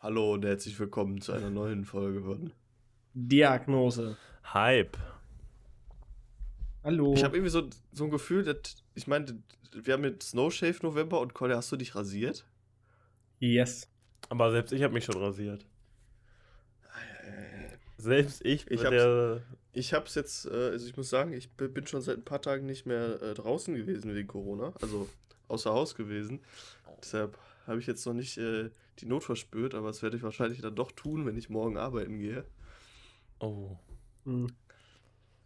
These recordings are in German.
Hallo und herzlich willkommen zu einer neuen Folge von. Diagnose. Hype. Hallo. Ich habe irgendwie so, so ein Gefühl, dass ich meine, wir haben jetzt Snow Shave November und Colin, hast du dich rasiert? yes. Aber selbst ich habe mich schon rasiert. Selbst ich, Ich der. Ich hab's jetzt, äh, also ich muss sagen, ich bin schon seit ein paar Tagen nicht mehr äh, draußen gewesen wegen Corona, also außer Haus gewesen. Deshalb habe ich jetzt noch nicht äh, die Not verspürt, aber das werde ich wahrscheinlich dann doch tun, wenn ich morgen arbeiten gehe. Oh. Hm.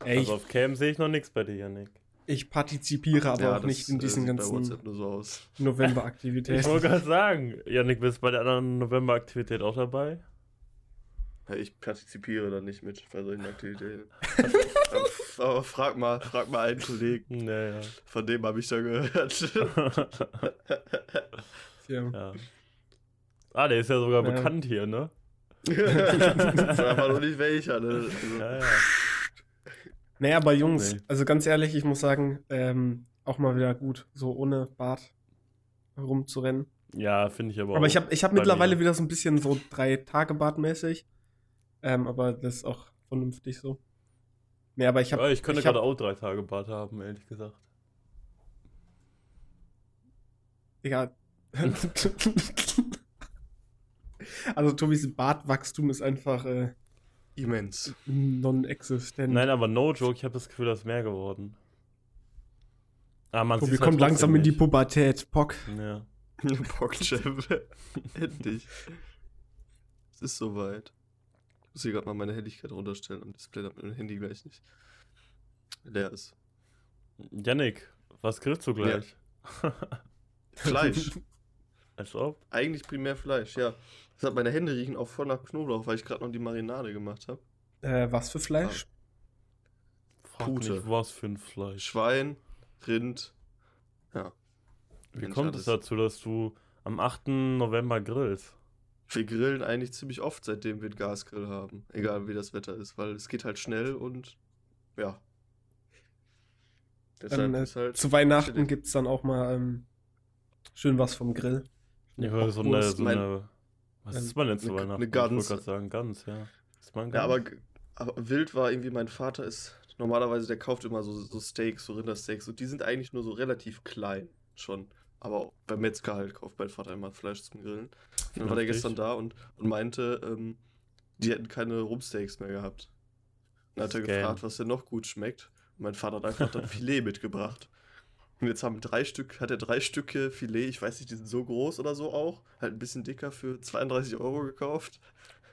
Ey, Also auf Cam sehe ich noch nichts bei dir, Janik. ich, partizipiere aber Ja, auch das, nicht in diesen ganzen WhatsApp nur so aus. Ich November-Aktivitäten. wollte gerade sagen, Janik, bist du bei der anderen November-Aktivität auch dabei? Ja, ich partizipiere da nicht mit bei solchen Aktivitäten. aber, aber frag mal, frag mal einen Kollegen, Naja. von dem habe ich da gehört. Ja. ja. Ah, der ist ja sogar Ja. bekannt hier, ne? Sag aber noch nicht welcher, ne? Also, Ja, ja. Naja, aber Jungs, Nee. also ganz ehrlich, ich muss sagen, ähm, auch mal wieder gut, so ohne Bart rumzurennen. Ja, finde ich aber Aber auch. ich habe ich hab mittlerweile mir. wieder so ein bisschen so drei Tage Bartmäßig. Ähm, aber das ist auch vernünftig so. Nee, aber ich habe. Ja, ich könnte ich hab- gerade auch drei Tage Bart haben, ehrlich gesagt. Ja. also Tobis Bartwachstum ist einfach äh, immens. non-existent. Nein, aber no joke, ich habe das Gefühl, das ist mehr geworden. Ah, man Tobi kommt halt langsam in die. Pubertät. Pock. Ja. Bockchef. Endlich. Es ist soweit. Ich muss hier gerade mal meine Helligkeit runterstellen am Display, damit mein Handy gleich nicht leer ist. Yannick, was grillst du gleich? Fleisch. Als ob. Eigentlich primär Fleisch, ja. Deshalb meine Hände riechen auch voll nach Knoblauch, weil ich gerade noch die Marinade gemacht habe. Äh, was für Fleisch? Frag Pute. nicht, was für ein Fleisch. Schwein, Rind. Ja. Wie Mensch, kommt es dazu, dass du am 8. November grillst? Wir grillen eigentlich ziemlich oft, seitdem wir einen Gasgrill haben. Egal wie das Wetter ist, weil es geht halt schnell und ja. Dann, äh, ist halt Zu Weihnachten gibt es dann auch mal ähm, schön was vom Grill. Ich höre so eine, so mein- eine. Was ist man denn zu Weihnachten? eine Ich Gans. wollte gerade sagen, ganz, ja. Ist man Ja, aber, Gans? aber wild war irgendwie, mein Vater ist normalerweise, der kauft immer so, so Steaks, so Rindersteaks und die sind eigentlich nur so relativ klein schon. Aber beim Metzger halt kauft mein Vater immer Fleisch zum Grillen. Und dann war der gestern da und, und meinte, ähm, die hätten keine Rumsteaks mehr gehabt. Dann hat er gefragt, was denn noch gut schmeckt. Und mein Vater hat einfach dann Filet mitgebracht. Und jetzt haben drei Stück, hat er drei Stücke Filet, ich weiß nicht, die sind so groß oder so auch, halt ein bisschen dicker für 32 Euro gekauft.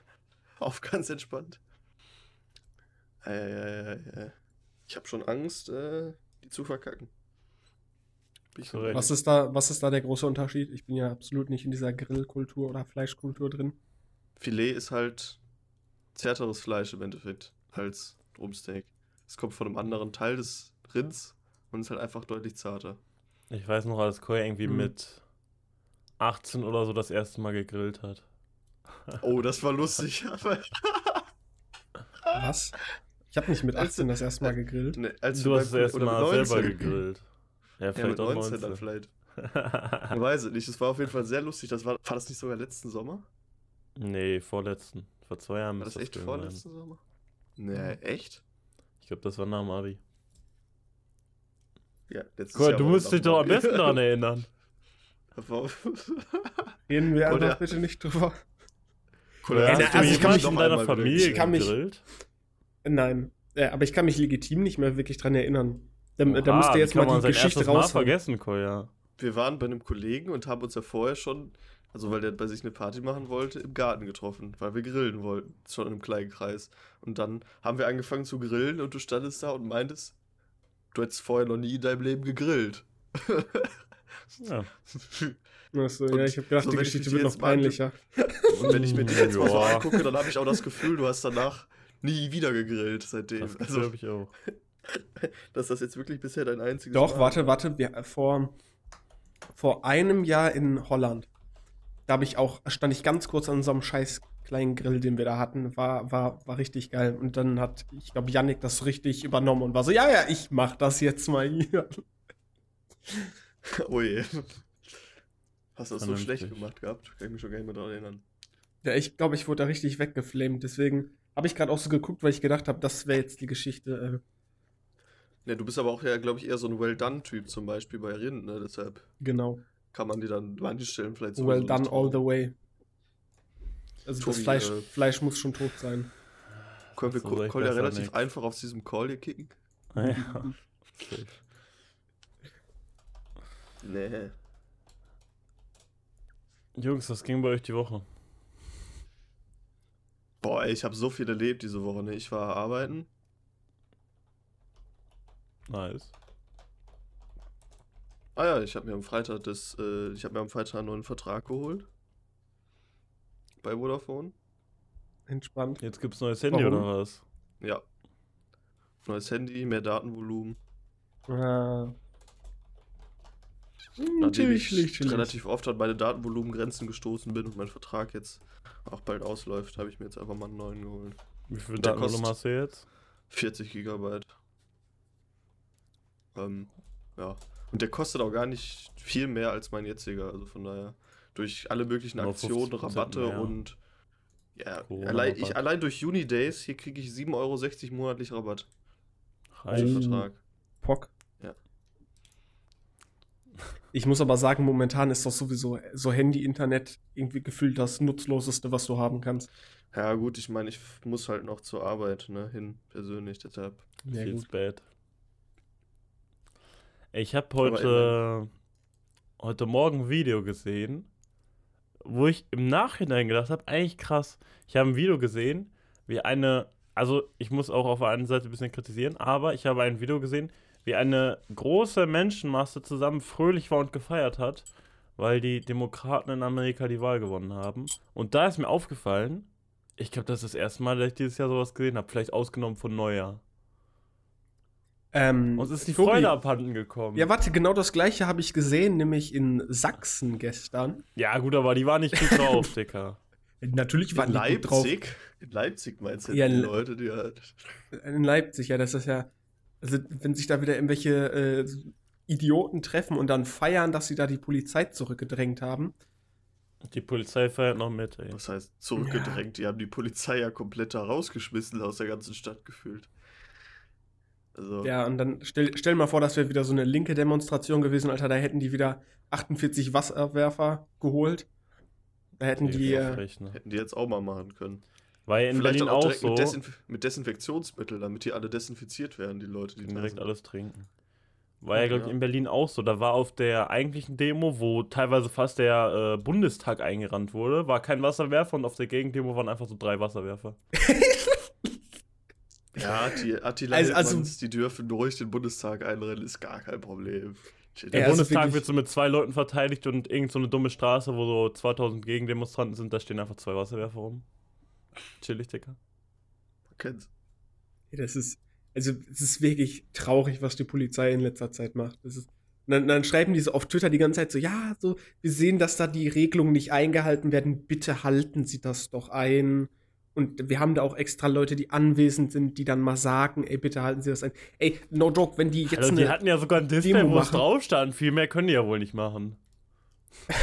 Auf ganz entspannt. Äh. Ich habe schon Angst, äh, die zu verkacken. Bin ich Korrekt. Was ist, da, was ist da der große Unterschied? Ich bin ja absolut nicht in dieser Grillkultur oder Fleischkultur drin. Filet ist halt zärteres Fleisch im Endeffekt als Drumsteak. Es kommt von einem anderen Teil des Rinds und ist halt einfach deutlich zarter. Ich weiß noch, als Koya irgendwie Hm. mit 18 oder so das erste Mal gegrillt hat. Oh, das war lustig. Was? Ich habe nicht mit Als- 18 das erste Mal gegrillt. ne, als Du hast das erste mit Mal selber 19. gegrillt. Ja, Ja, vielleicht mit auch 19 dann 19. vielleicht. Ich weiß es nicht. Es war auf jeden Fall sehr lustig. Das war, war das nicht sogar letzten Sommer? nee, vorletzten. Vor zwei Jahren War müsste das echt vorletzten Sommer? Nee, echt? Ich glaube, das war nach dem Abi. Ja, letztes Cool, Jahr du musst dich doch am besten daran erinnern. Reden wir einfach bitte nicht drüber. Oder Ja, hast also ich kann mich in deiner Familie? Ich kann mich- gegrillt? Nein. Äh, aber ich kann mich legitim nicht mehr wirklich dran erinnern. Da, da Oha, müsst ihr jetzt mal die Geschichte raushauen. vergessen, Koya. Wir waren bei einem Kollegen und haben uns ja vorher schon, also weil der bei sich eine Party machen wollte, im Garten getroffen, weil wir grillen wollten, schon in einem kleinen Kreis. Und dann haben wir angefangen zu grillen und du standest da und meintest, du hättest vorher noch nie in deinem Leben gegrillt. Ja. Achso, Und ja, ich habe gedacht, so, die wenn ich Geschichte wird noch peinlicher. Und wenn ich mir dich jetzt mal so Ja. angucke, dann habe ich auch das Gefühl, du hast danach nie wieder gegrillt seitdem. Das Also, glaube ich auch. dass das jetzt wirklich bisher dein einziges Doch, Mal warte, war. warte. Wir, äh, vor, vor einem Jahr in Holland, da habe ich auch, stand ich ganz kurz an so einem scheiß kleinen Grill, den wir da hatten. War, war, war richtig geil. Und dann hat, ich glaube, Yannick das richtig übernommen und war so, ja, ja, ich mach das jetzt mal hier. Oh je. Hast du das so schlecht gemacht gehabt? Kann ich mich schon gar nicht mehr daran erinnern. Ja, ich glaube, ich wurde da richtig weggeflamed. Deswegen habe ich gerade auch so geguckt, weil ich gedacht habe, das wäre jetzt die Geschichte. Ja, du bist aber auch ja, glaube ich, eher so ein Well-Done-Typ, zum Beispiel bei Rind, ne? Deshalb Äh, genau. kann man die dann manche Stellen vielleicht Well sowieso done all the way. Also das Tobi, Fleisch, äh, Fleisch muss schon tot sein. Können wir So Ko- recht Call ja relativ nix. einfach aus diesem Call hier kicken? Ja. Safe. Nee. Jungs, was ging bei euch die Woche? Boah, ey, ich habe so viel erlebt diese Woche, ne? Ich war arbeiten. Nice. Ah ja, ich habe mir am Freitag das, äh, ich habe mir am Freitag einen neuen Vertrag geholt. Bei Vodafone. Entspannt. Jetzt gibt's neues Handy Warum? oder was? Ja. Neues Handy, mehr Datenvolumen. Ja. Hm, Nachdem ich chillig. relativ oft an meine Datenvolumengrenzen gestoßen bin und mein Vertrag jetzt auch bald ausläuft, habe ich mir jetzt einfach mal einen neuen geholt. Wie viel Der Datenvolumen kostet- hast du jetzt? 40 Gigabyte. Ähm, ja. Und der kostet auch gar nicht viel mehr als mein jetziger. Also von daher, durch alle möglichen Aktionen, 50% Rabatte mehr. und ja, allein, ich, allein durch Unidays, hier kriege ich 7,60 Euro monatlich Rabatt Oh. Vertrag. Pock. Ja. Ich muss aber sagen, momentan ist doch sowieso so Handy-Internet irgendwie gefühlt das Nutzloseste, was du haben kannst. Ja gut, ich meine, ich muss halt noch zur Arbeit, ne, hin, persönlich, deshalb. Ja, Viel gut. spät. Ich habe heute, heute Morgen ein Video gesehen, wo ich im Nachhinein gedacht habe, eigentlich krass. Ich habe ein Video gesehen, wie eine, also ich muss auch auf der einen Seite ein bisschen kritisieren, aber ich habe ein Video gesehen, wie eine große Menschenmasse zusammen fröhlich war und gefeiert hat, weil die Demokraten in Amerika die Wahl gewonnen haben. Und da ist mir aufgefallen, ich glaube, das ist das erste Mal, dass ich dieses Jahr sowas gesehen habe, vielleicht ausgenommen von Neujahr. Ähm, Uns ist die Tobi, Freude abhanden gekommen. Ja, warte, genau das gleiche habe ich gesehen, nämlich in Sachsen gestern. Ja, gut, aber die war nicht gut drauf, Dicker. Natürlich waren In die gut drauf. Leipzig? In Leipzig meinst du Ja, die Leute, die halt. In Leipzig, ja, das ist ja. Also, wenn sich da wieder irgendwelche äh, Idioten treffen und dann feiern, dass sie da die Polizei zurückgedrängt haben. Die Polizei feiert noch mit, ey. Was heißt zurückgedrängt? Die haben die Polizei ja komplett da rausgeschmissen aus der ganzen Stadt gefühlt. Also, Ja, und dann stell, stell mal vor, das wäre wieder so eine linke Demonstration gewesen, Alter. Da hätten die wieder 48 Wasserwerfer geholt. Da hätten Nee, die. Äh, ne? hätten die jetzt auch mal machen können. Weil in Vielleicht Berlin auch auch direkt so mit, Desinf mit Desinfektionsmittel, damit die alle desinfiziert werden, die Leute, die direkt sind. alles trinken. War ja, glaube ich, Ja. in Berlin auch so. Da war auf der eigentlichen Demo, wo teilweise fast der äh, Bundestag eingerannt wurde, war kein Wasserwerfer und auf der Gegendemo waren einfach so drei Wasserwerfer. Ja, die Attila Also- also, die dürfen durch den Bundestag einrennen, ist gar kein Problem. Der Ja, Bundestag wird so mit zwei Leuten verteidigt und irgend so eine dumme Straße, wo so 2000 Gegendemonstranten sind, da stehen einfach zwei Wasserwerfer rum. Chillig, Dicker. Kennt's. das ist. Also, es ist wirklich traurig, was die Polizei in letzter Zeit macht. Das ist, dann, dann schreiben die so auf Twitter die ganze Zeit so: Ja, so, wir sehen, dass da die Regelungen nicht eingehalten werden. Bitte halten Sie das doch ein. Und wir haben da auch extra Leute, die anwesend sind, die dann mal sagen: Ey, bitte halten Sie das ein. Ey, no joke, wenn die jetzt Also, die eine. hatten ja sogar ein Display, Demo wo es machen. drauf stand. Viel mehr können die ja wohl nicht machen.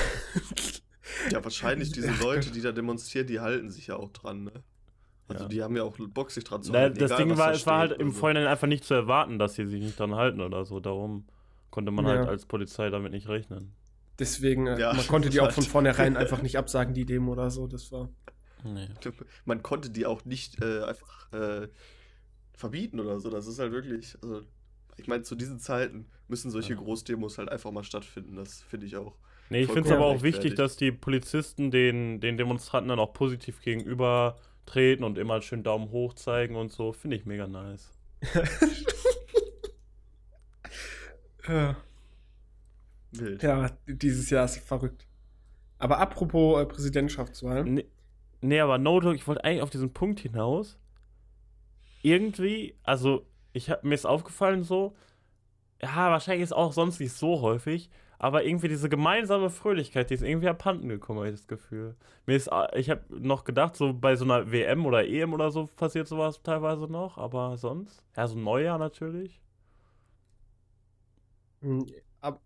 Ja, wahrscheinlich diese Leute, die da demonstrieren, die halten sich ja auch dran, ne? Also Ja. die haben ja auch Bock, sich dran zu Na, halten. das egal, Ding war, es war halt im so. Vorhinein einfach nicht zu erwarten, dass sie sich nicht dran halten oder so. Darum konnte man Ja. halt als Polizei damit nicht rechnen. Deswegen, äh, Ja, man konnte die auch von halt. vornherein einfach nicht absagen, die Demo oder so. Das war. Nee. Man konnte die auch nicht äh, einfach äh, verbieten oder so. Das ist halt wirklich. Also, ich meine, zu diesen Zeiten müssen solche Ja. Großdemos halt einfach mal stattfinden. Das finde ich auch. Nee, ich finde es aber auch wichtig, dass die Polizisten den, den Demonstranten dann auch positiv gegenübertreten und immer schön Daumen hoch zeigen und so. Finde ich mega nice. Äh, Wild. ja, dieses Jahr ist verrückt. Aber apropos äh, Präsidentschaftswahl. Nee, nee aber no joke, ich wollte eigentlich auf diesen Punkt hinaus. Irgendwie, also, ich hab, mir ist aufgefallen so, ja, wahrscheinlich ist auch sonst nicht so häufig, aber irgendwie diese gemeinsame Fröhlichkeit, die ist irgendwie abhanden gekommen, habe ich das Gefühl. Mir ist, äh, ich habe noch gedacht, so bei so einer WM oder EM oder so passiert sowas teilweise noch, aber sonst, ja, so ein Neujahr natürlich. Hm,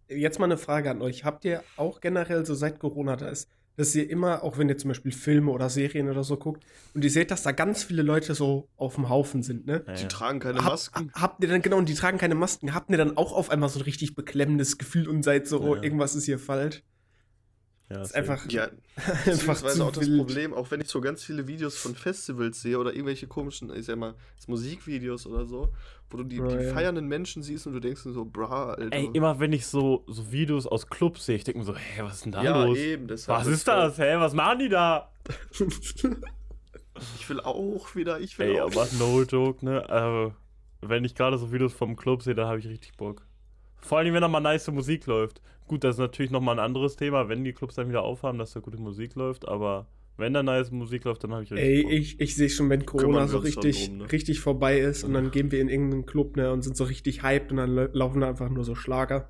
Jetzt mal eine Frage an euch. Habt ihr auch generell so seit Corona, da ist dass ihr immer, auch wenn ihr zum Beispiel Filme oder Serien oder so guckt, und ihr seht, dass da ganz viele Leute so auf dem Haufen sind, ne? Die ja. tragen keine Hab- Masken. Habt ihr dann, genau, und die tragen keine Masken, habt ihr dann auch auf einmal so ein richtig beklemmendes Gefühl und seid so, oh, Ja. irgendwas ist hier falsch? Ja, Das ist einfach, Ja, einfach zu auch das wild. Problem, auch wenn ich so ganz viele Videos von Festivals sehe oder irgendwelche komischen, ich sag mal, Musikvideos oder so, wo du die, die ja. feiernden Menschen siehst und du denkst dir so, bra, Alter. Ey, immer wenn ich so, so Videos aus Clubs sehe, ich denke mir so, hä, was ist denn da ja, los? eben, deshalb Was ist das? Hä, was machen die da? Ich will auch wieder, ich will Ey, auch. aber no joke, ne? Äh, wenn ich gerade so Videos vom Club sehe, da habe ich richtig Bock. Vor allem, wenn da mal nice Musik läuft. Gut, das ist natürlich nochmal ein anderes Thema, wenn die Clubs dann wieder aufhaben, dass da gute Musik läuft, aber wenn da nice Musik läuft, dann habe ich richtig Ey, Bock. ich, ich sehe schon, wenn Corona so uns richtig, drum, ne? richtig vorbei ist und dann gehen wir in irgendeinen Club ne, und sind so richtig hyped und dann lau- laufen da einfach nur so Schlager.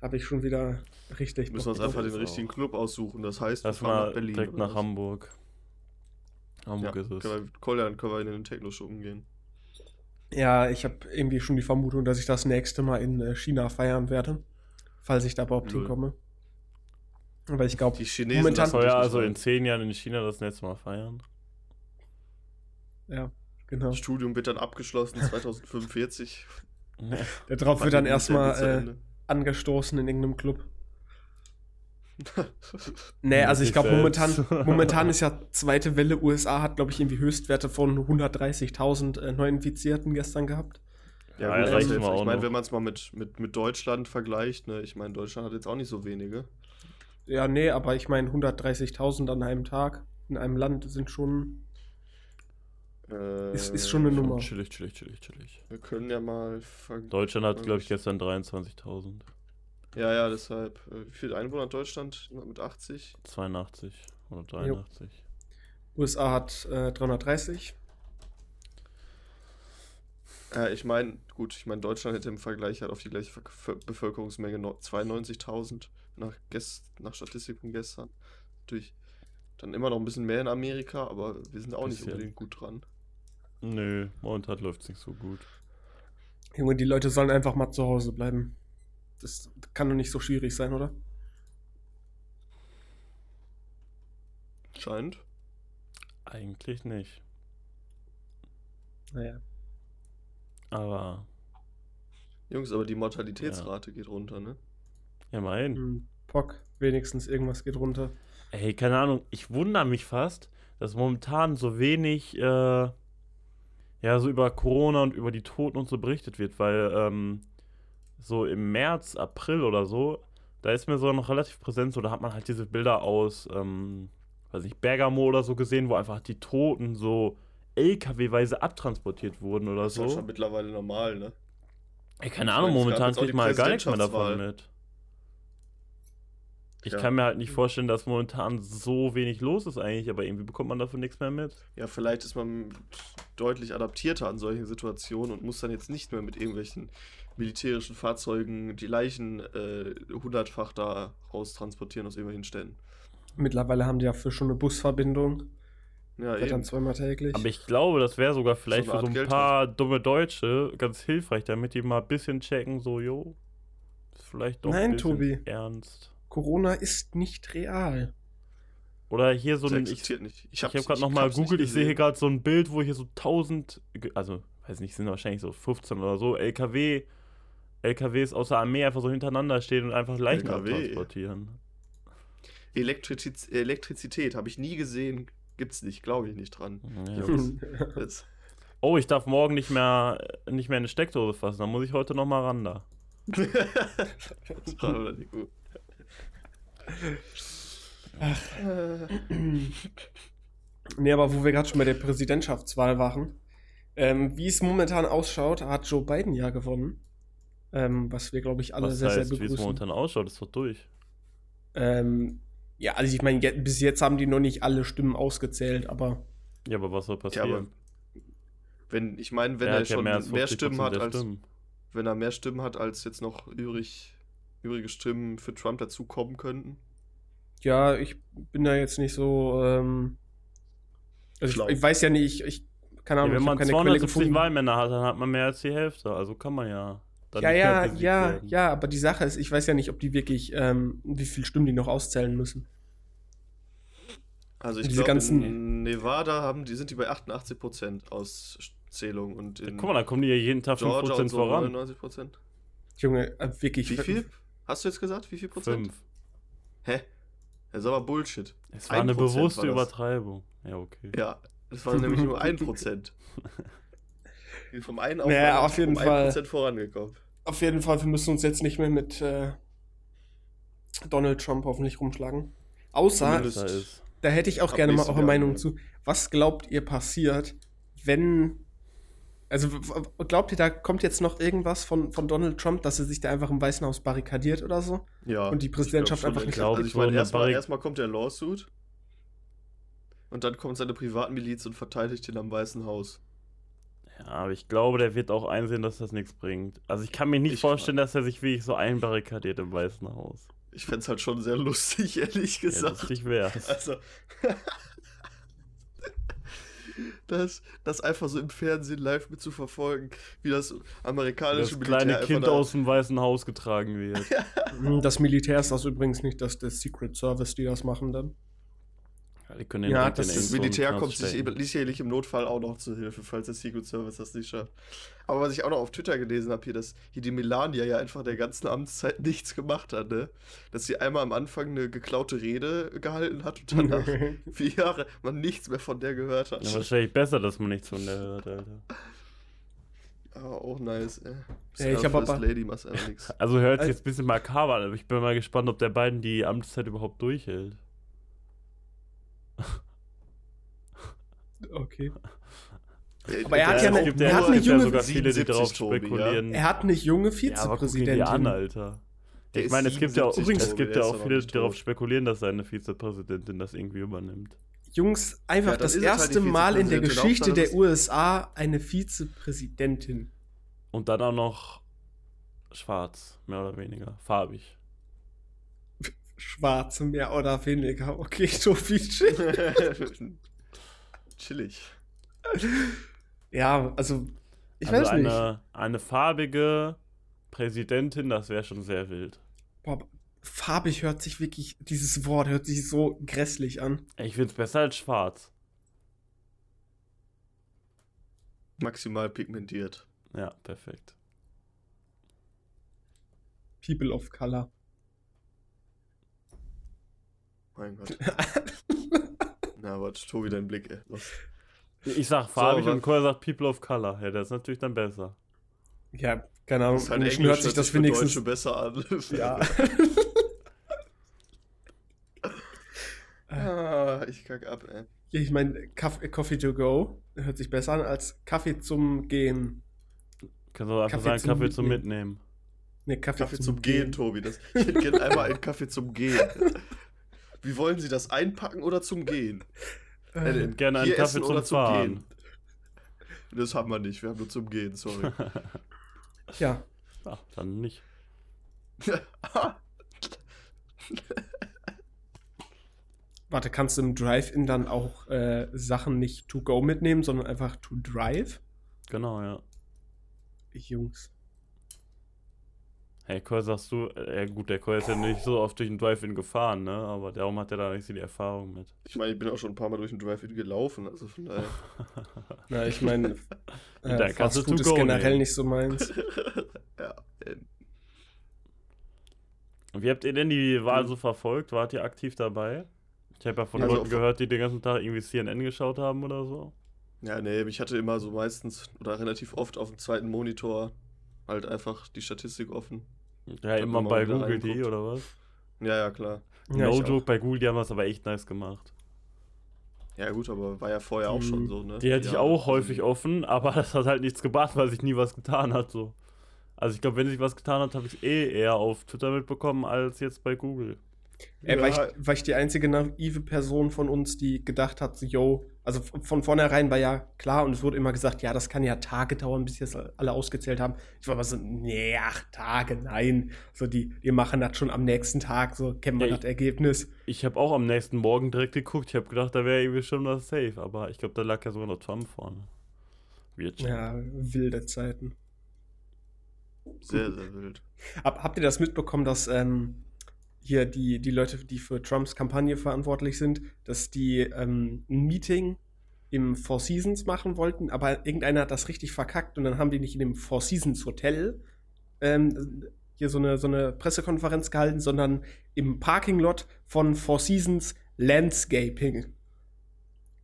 Habe ich schon wieder richtig Müssen wir uns Bock einfach den richtigen auch. Club aussuchen. Das heißt, wir fahren nach Berlin. direkt nach was? Hamburg. Ja, Hamburg ist es. können wir, können wir in den Techno-Schuppen gehen. Ja, ich habe irgendwie schon die Vermutung, dass ich das nächste Mal in äh, China feiern werde. Falls ich da überhaupt Lol. hinkomme. Aber ich glaube, Die Chinesen Momentan- Soll dich ja also in zehn Jahren in China das nächste Mal feiern. ja, genau. Das Studium wird dann abgeschlossen 2045. Der drauf wird dann erstmal äh, angestoßen in irgendeinem Club. Nee, also ich glaube momentan, momentan ist ja zweite Welle. USA hat, glaube ich, irgendwie Höchstwerte von 130.000 äh, Neuinfizierten gestern gehabt. Ja, Ja, gut, also reicht jetzt, ich meine, wenn man es mal mit, mit, mit Deutschland vergleicht, ne, ich meine, Deutschland hat jetzt auch nicht so wenige. Ja, nee, aber ich meine 130.000 an einem Tag in einem Land sind schon. Äh, Ist- ist schon eine Nummer. Chillig, chillig, chillig, chillig. Wir können ja mal. Deutschland hat, glaube ich, gestern 23.000. Ja, ja, deshalb. äh, Wie viele Einwohner hat Deutschland? Mit 80? 82 oder 83. USA hat äh, 330. Äh, ich meine, gut, ich meine, Deutschland hätte im Vergleich halt auf die gleiche Ver Bevölkerungsmenge no 92.000 nach, gest nach Statistik von gestern. Natürlich dann immer noch ein bisschen mehr in Amerika, aber wir sind auch nicht Bisschen. unbedingt gut dran. Nö, momentan läuft es nicht so gut. Junge, die Leute sollen einfach mal zu Hause bleiben. Das kann doch nicht so schwierig sein, oder? Scheint. Eigentlich nicht. Naja. Aber, Jungs, aber die Mortalitätsrate geht runter, ne? immerhin. Hm, Pock, wenigstens irgendwas geht runter. Ey, keine Ahnung, ich wundere mich fast, dass momentan so wenig, äh, ja, so über Corona und über die Toten und so berichtet wird, weil, ähm, so im März, April oder so, da ist mir so noch relativ präsent, so, da hat man halt diese Bilder aus, ähm, weiß nicht, Bergamo oder so gesehen, wo einfach die Toten so LKW-weise abtransportiert wurden oder Das ist ja so. schon mittlerweile normal, ne? Ey, keine Ich Ahnung, meine, momentan kriegt man gar nichts mehr davon mit. Ich Ja. kann mir halt nicht vorstellen, dass momentan so wenig los ist eigentlich, aber irgendwie bekommt man davon nichts mehr mit. Ja, vielleicht ist man deutlich adaptierter an solchen Situationen und muss dann jetzt nicht mehr mit irgendwelchen militärischen Fahrzeugen die Leichen äh, hundertfach da raustransportieren aus irgendwelchen Städten. Mittlerweile haben die ja für schon eine Busverbindung. Ja, Fährt dann eben. zweimal täglich. Aber ich glaube, das wäre sogar vielleicht So für so ein Geld paar dumme Deutsche ganz hilfreich, damit die mal ein bisschen checken, so, jo, ist vielleicht doch Nein, ein bisschen Tobi. ernst. Corona ist nicht real. Oder hier so ein, ich, nicht. ich habe gerade nochmal googelt, ich sehe hier gerade so ein Bild, wo hier so 1000, ge- also, weiß nicht, sind wahrscheinlich so 15 oder so, LKW, LKWs aus der Armee einfach so hintereinander stehen und einfach Leichen LKW. abtransportieren. Elektriziz Elektrizität habe ich nie gesehen. Gibt's nicht, glaube ich nicht dran. Ja. Das, Oh, ich darf morgen nicht mehr, nicht mehr eine Steckdose fassen, dann muss ich heute nochmal ran da. das war aber nicht gut. nee, aber wo wir gerade schon bei der Präsidentschaftswahl waren. Ähm, wie es momentan ausschaut, hat Joe Biden ja gewonnen. Ähm, was wir, glaube ich, alle Was sehr, heißt, sehr wie es begrüßen. momentan ausschaut, ist doch durch. Ähm, ja, also ich meine, je- bis jetzt haben die noch nicht alle Stimmen ausgezählt, aber Ja, aber was soll Ja, passieren? aber wenn, ich meine, wenn Er er, hat ja schon mehr, als 50% Stimmen hat als Stimmen. wenn er mehr Stimmen hat, als jetzt noch übrig, übrige Stimmen für Trump dazukommen könnten. Ja, ich bin da jetzt nicht so. Ähm, also ich, ich weiß ja nicht, ich, ich keine Ja, Ahnung, wenn ich man keine Quelle 270 gefunden. Wahlmänner hat, dann hat man mehr als die Hälfte. Also kann man ja. dann Ja, ja, ja, werden. ja, aber die Sache ist, ich weiß ja nicht, ob die wirklich, ähm, wie viele Stimmen die noch auszählen müssen. Also ich Diese glaube, ganzen- in Nevada haben, die sind die bei 88% Auszählung und in Guck mal, da kommen die ja jeden Tag Georgia 5% und so voran. 99%. Junge, äh, wirklich. Wie viel? Hast du jetzt gesagt? Wie viel Prozent? 5. Hä? Das ist aber Bullshit. Es war eine 1% bewusste war. Übertreibung. Ja, okay. Ja, das war nämlich nur 1%. Die sind vom einen auf, Naja, auf jeden um Fall. 1% vorangekommen. Auf jeden Fall, wir müssen uns jetzt nicht mehr mit äh, Donald Trump hoffentlich rumschlagen. Außer, Da ist. da hätte ich auch Ab gerne mal eure Meinung zu. Was glaubt ihr passiert, wenn. Also glaubt ihr, da kommt jetzt noch irgendwas von, von Donald Trump, dass er sich da einfach im Weißen Haus barrikadiert oder so? Ja. Und die Präsidentschaft ich glaub einfach nicht- Also ich meine, eine erstmal erstmal kommt der Lawsuit. Und dann kommt seine Privatmiliz und verteidigt ihn am Weißen Haus. Ja, aber ich glaube, der wird auch einsehen, dass das nichts bringt. Also ich kann mir nicht Ich- vorstellen, dass er sich wirklich so einbarrikadiert im Weißen Haus. Ich fände es halt schon sehr lustig, ehrlich Ja, gesagt. lustig wär's. Also. das, das einfach so im Fernsehen live mit zu verfolgen, wie das amerikanische Das kleine einfach Kind da- aus dem Weißen Haus getragen wird. Hm, Das Militär ist das übrigens nicht, dass der Secret Service, die das machen dann. Ja, die können den Ja, das Das Militär kommt sich eben sicherlich im Notfall auch noch zu Hilfe, falls der Secret Service das nicht schafft. Aber was ich auch noch auf Twitter gelesen habe, hier, dass hier die Melania ja einfach der ganzen Amtszeit nichts gemacht hat, ne? Dass sie einmal am Anfang eine geklaute Rede gehalten hat und danach vier Jahre man nichts mehr von der gehört hat. Ja, wahrscheinlich besser, dass man nichts von der hört, Alter. Aber auch nice, ey. Ja, ich hab aber- Lady macht einfach nichts. Also hört sich jetzt ein bisschen makaber an, aber ich bin mal gespannt, ob der beiden die Amtszeit überhaupt durchhält. Okay. Äh, Aber er hat das ja eine- gibt er ja, hat eine ja junge sogar viele, die 77 darauf Tobi, ja. spekulieren. Er hat eine junge Ja, aber guck ihn dir an, Vizepräsidentin. Alter. Der ich meine, es gibt ja auch, 77 es gibt ja auch viele, die darauf spekulieren, dass seine Vizepräsidentin das irgendwie übernimmt. Jungs, einfach Ja, das es halt erste die Mal in der Vizepräsidentin. Geschichte der USA eine Vizepräsidentin. Und dann auch noch schwarz, mehr oder weniger. Farbig. Schwarz, mehr oder weniger. Okay, so viel Shit. Chillig. Ja, also, ich also weiß nicht. eine, eine farbige Präsidentin, das wäre schon sehr wild. Boah, farbig hört sich wirklich, dieses Wort hört sich so grässlich an. Ich finde es besser als schwarz. Maximal pigmentiert. Ja, perfekt. People of Color. Mein Gott. Na, aber Tobi, dein Blick, ey. Los. Ich sag farbig was- und Cole sagt People of Color. Ja, das ist natürlich dann besser. Ja, keine Ahnung. Das ist halt Englisch hört sich das für wenigstens. Deutsche besser an. Ja. ah, ich kack ab, ey. ich meine, Coffee to go hört sich besser an als Kaffee zum Gehen. Kannst du einfach Kaffee sagen, zum Kaffee zum Mitnehmen. Mitnehmen. Ne, Kaffee, Kaffee zum Gehen, Tobi. Das, ich hätte gerne einmal einen Kaffee zum Gehen. Wie wollen Sie das einpacken oder zum Gehen? Äh, denn Gerne einen Kaffee essen zum oder Fahren. Gehen? Das haben wir nicht, wir haben nur zum Gehen, sorry. ja. Ach, dann nicht. Warte, kannst du im Drive-In dann auch äh, Sachen nicht to go mitnehmen, sondern einfach to drive? Genau, ja. Jungs. Hey, Cole, sagst du, äh, ja gut, der Cole ist ja nicht so oft durch den Drive-In gefahren, ne? Aber darum hat er da nicht so die Erfahrung mit. Ich meine, ich bin auch schon ein paar Mal durch den Drive-In gelaufen, also von daher. Na, ich meine, Da äh, kannst Fast du ist generell nehmen. nicht so meins. ja, Und Wie habt ihr denn die Wahl so verfolgt? Wart ihr aktiv dabei? Ich habe ja von Also Leuten gehört, die den ganzen Tag irgendwie CNN geschaut haben oder so. ja, nee, ich hatte immer so meistens oder relativ oft auf dem zweiten Monitor halt einfach die Statistik offen. Ja, immer bei Google.de oder was? Ja, ja, klar. Ja, no ich joke, auch. bei Google, die haben das aber echt nice gemacht. Ja, gut, aber war ja vorher auch schon so, ne? Die hatte ich ja, auch also häufig die- offen, aber das hat halt nichts gebracht, weil sich nie was getan hat. So. Also ich glaube, wenn sich was getan hat, habe ich es eh eher auf Twitter mitbekommen als jetzt bei Google. Äh, war, ich, Ja. war ich die einzige naive Person von uns, die gedacht hat, yo, also von vornherein war ja klar und es wurde immer gesagt, ja, das kann ja Tage dauern, bis jetzt alle ausgezählt haben. Ich war aber so, nee, acht Tage, nein. So, die, die machen das schon am nächsten Tag, so kennen wir Ja, das Ergebnis. Ich habe auch am nächsten Morgen direkt geguckt. Ich habe gedacht, da wäre irgendwie schon was safe, aber ich glaube, da lag ja sogar noch Trump vorne. Wird schon. Ja, wilde Zeiten. Sehr, sehr wild. Hab, habt ihr das mitbekommen, dass ähm, hier die, die Leute, die für Trumps Kampagne verantwortlich sind, dass die ähm, ein Meeting im Four Seasons machen wollten, aber irgendeiner hat das richtig verkackt und dann haben die nicht in dem Four Seasons Hotel ähm, hier so eine, so eine Pressekonferenz gehalten, sondern im Parking-Lot von Four Seasons Landscaping.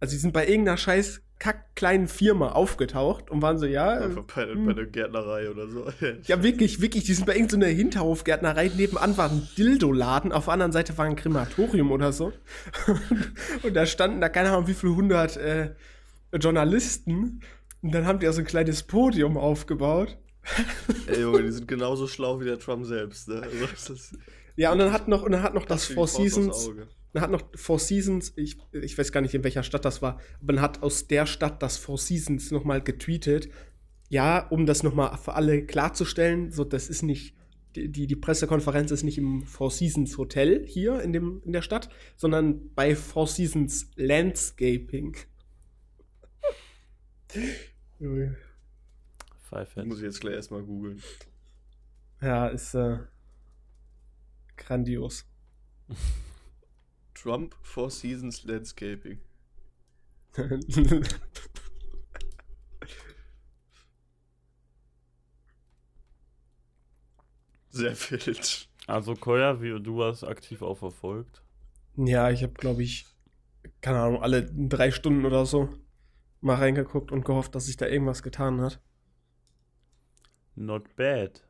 Also die sind bei irgendeiner scheiß kack kleinen Firma aufgetaucht und waren so, ja. Einfach bei, hm. bei der Gärtnerei oder so. Ja, wirklich, wirklich. Die sind bei irgendeiner Hinterhofgärtnerei. Nebenan war ein Dildo-Laden. Auf der anderen Seite war ein Krematorium oder so. Und da standen da keine Ahnung wie viele hundert äh, Journalisten. Und dann haben die da so ein kleines Podium aufgebaut. Ey, Junge, die sind genauso schlau wie der Trump selbst, ne? Also, das Ja, und dann hat noch, und dann hat noch das die Four Seasons. Dann hat noch Four Seasons, ich, ich weiß gar nicht, in welcher Stadt das war, aber dann hat aus der Stadt das Four Seasons nochmal getweetet. Ja, um das nochmal für alle klarzustellen, so, das ist nicht, die, die Pressekonferenz ist nicht im Four Seasons Hotel hier in, dem, in der Stadt, sondern bei Four Seasons Landscaping. Pfeife. Muss ich jetzt gleich erstmal googeln. Ja, ist äh, grandios. Trump Four Seasons Landscaping. Sehr wild. Also Koya, wie du hast aktiv auch verfolgt. Ja, ich habe, glaube ich, keine Ahnung, alle drei Stunden oder so mal reingeguckt und gehofft, dass sich da irgendwas getan hat. Not bad.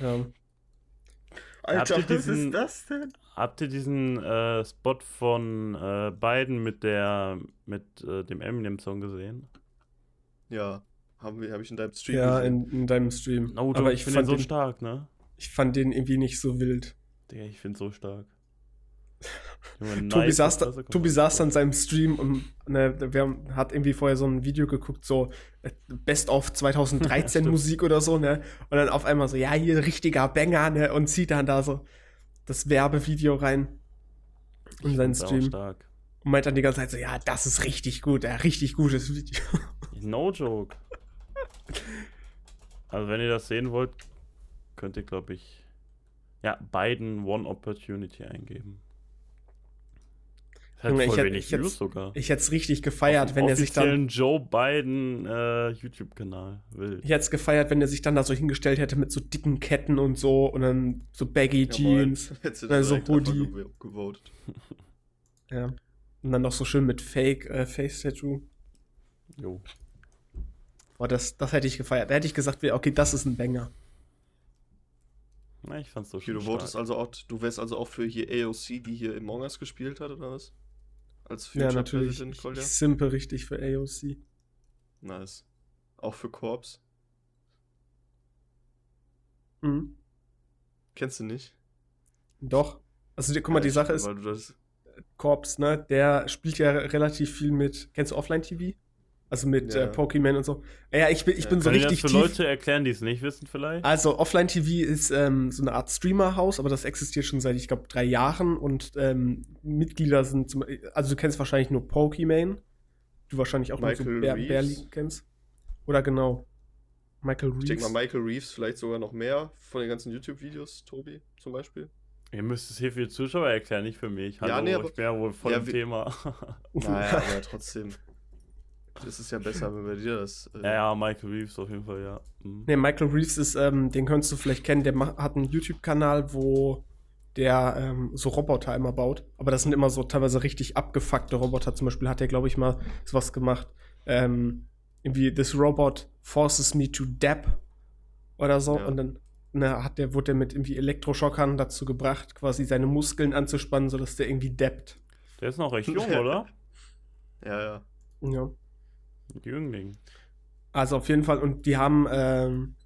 Ja. Habt ihr diesen- das denn? Habt ihr diesen äh, Spot von äh, Biden mit der mit äh, dem Eminem-Song gesehen? Ja, haben wir, habe ich in deinem Stream Ja, gesehen. in, in deinem Stream. No, Aber ich ich finde den fand, so den, stark, ne? ich fand den irgendwie nicht so wild. Digga, ich finde so stark. Junge, Tobi, nice, saß da, Tobi saß an seinem Stream und ne, wer hat irgendwie vorher so ein Video geguckt, so äh, Best of 2013 Stimmt. Musik oder so, ne? Und dann auf einmal so, ja, hier richtiger Banger, ne? Und zieht dann da so das Werbevideo rein in Ich seinen Stream. stark. Und meint dann die ganze Zeit so, ja, das ist richtig gut, ja, richtig gutes Video. No joke. Also wenn ihr das sehen wollt, könnt ihr, glaube ich, ja, Biden One Opportunity eingeben. Hat Junge, voll ich hätt- wenig Views sogar. Ich hätte es richtig Auf gefeiert, dem wenn er sich dann. Joe Biden äh, YouTube-Kanal will. Ich hätte es gefeiert, wenn er sich dann da so hingestellt hätte mit so dicken Ketten und so und dann so baggy Jeans. Hättest du Ja, so Hoodie. gew- gewotet. Ja. Und dann noch so schön mit Fake äh, Face Tattoo. Jo. Boah, das, das hätte ich gefeiert. Da hätte ich gesagt, okay, das ist ein Banger. Na, ich fand's so Okay, schön du also auch, du wärst also auch für hier AOC, die hier Among Us gespielt hat, oder was? Als Ja, Future natürlich. President, Kolja? ich simpe richtig für AOC. Nice. Auch für Corps. Mhm. Kennst du nicht? Doch. Also, die, guck mal, die Ja, Sache ich- ist, Korps, ne, der spielt ja relativ viel mit. Kennst du Offline-TV? Also mit Ja. äh, Pokémon und so. Ja, ich bin, ich Ja. bin so Kann ich das richtig für tief. Leute erklären, die es nicht wissen vielleicht? Also Offline-TV ist ähm, so eine Art Streamer-Haus, aber das existiert schon seit, ich glaube, drei Jahren und ähm, Mitglieder sind zum also du kennst wahrscheinlich nur Pokimane. Du wahrscheinlich auch nur so Michael Bear, Reeves. Bear kennst. Oder genau. Michael ich denke Reeves. mal, Michael Reeves vielleicht sogar noch mehr von den ganzen YouTube-Videos, Tobi zum Beispiel. Ihr müsst es hier für die Zuschauer erklären, nicht für mich. Hallo, Ja, nee, aber- ich bin ja wohl voll Ja, im Thema. Naja, aber trotzdem. Das ist ja besser, wenn wir dir das. äh, ja, ja, Michael Reeves auf jeden Fall, ja. Mhm. Nee, Michael Reeves ist, ähm, den könntest du vielleicht kennen, der hat einen YouTube-Kanal, wo der ähm, so Roboter immer baut. Aber das sind immer so teilweise richtig abgefuckte Roboter. Zum Beispiel hat er, glaube ich, mal sowas gemacht. Ähm, irgendwie, this robot forces me to dab oder so. Ja. Und dann ne, hat der, wurde der mit irgendwie Elektroschockern dazu gebracht, quasi seine Muskeln anzuspannen, sodass der irgendwie dappt. Der ist noch recht jung, oder? Ja, ja. Ja. Jüngling. Also auf jeden Fall, und die haben ähm,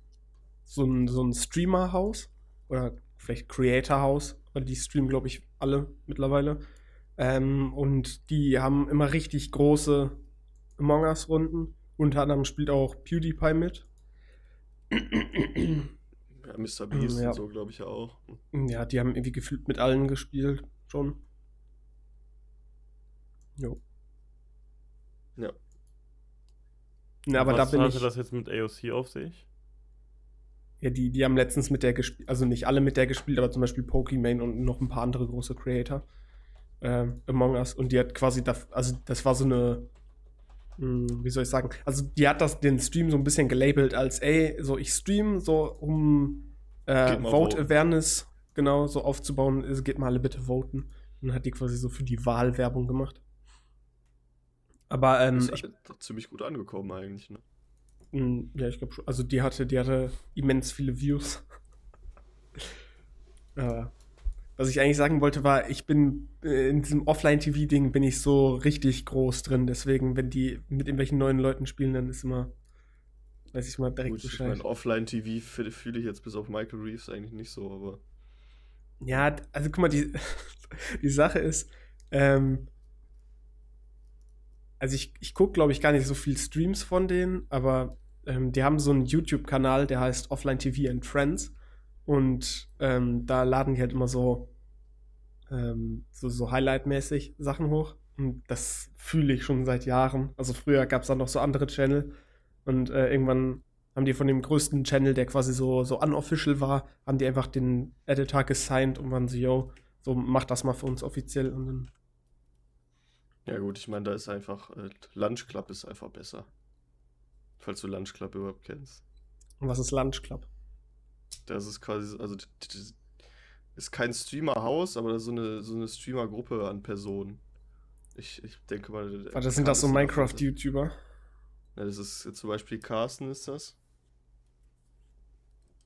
so ein, so ein Streamer-Haus oder vielleicht Creator-Haus, weil die streamen, glaube ich, alle mittlerweile. Ähm, und die haben immer richtig große Among Us-Runden. Unter anderem spielt auch PewDiePie mit. Ja, Mr. Beast Ja. und so, glaube ich auch. Ja, die haben irgendwie gefühlt mit allen gespielt schon. Jo. Ja. Na, aber da Was bin hatte ich. das jetzt mit AOC auf sich? Ja, die, die haben letztens mit der gespielt, also nicht alle mit der gespielt, aber zum Beispiel Pokimane und noch ein paar andere große Creator. Ähm, Among Us. Und die hat quasi, da, also das war so eine, mh, wie soll ich sagen, also die hat das den Stream so ein bisschen gelabelt als, ey, so ich stream so um äh, Vote. Awareness genau so aufzubauen. Also geht mal alle bitte voten. Und dann hat die quasi so für die Wahl Werbung gemacht. Aber ähm, ist ich doch ziemlich gut angekommen eigentlich, ne? Mm, Ja, ich glaube schon. Also die hatte, die hatte immens viele Views. äh, was ich eigentlich sagen wollte, war, ich bin äh, in diesem Offline-TV-Ding bin ich so richtig groß drin. Deswegen, wenn die mit irgendwelchen neuen Leuten spielen, dann ist immer, weiß ich mal direkt Gut, ich meine, Offline-TV fühle fühl ich jetzt bis auf Michael Reeves eigentlich nicht so, aber Ja, also guck mal, die, die Sache ist, ähm, also ich, ich gucke, glaube ich, gar nicht so viel Streams von denen, aber ähm, die haben so einen YouTube-Kanal, der heißt Offline TV and Friends. Und ähm, da laden die halt immer so, ähm, so, so Highlight-mäßig Sachen hoch. Und das fühle ich schon seit Jahren. Also früher gab es da noch so andere Channel. Und äh, irgendwann haben die von dem größten Channel, der quasi so, so unofficial war, haben die einfach den Editor gesigned und waren so, yo, so mach das mal für uns offiziell. Und dann, ja gut, ich meine, da ist einfach, äh, Lunch Club ist einfach besser. Falls du Lunch Club überhaupt kennst. und was ist Lunch Club? Das ist quasi, also d- d- ist kein Streamer-Haus, aber das ist so eine, so eine Streamer-Gruppe an Personen. Ich, ich denke mal. der Warte, sind das so Minecraft-YouTuber? Ja, das ist zum Beispiel Carsten ist das.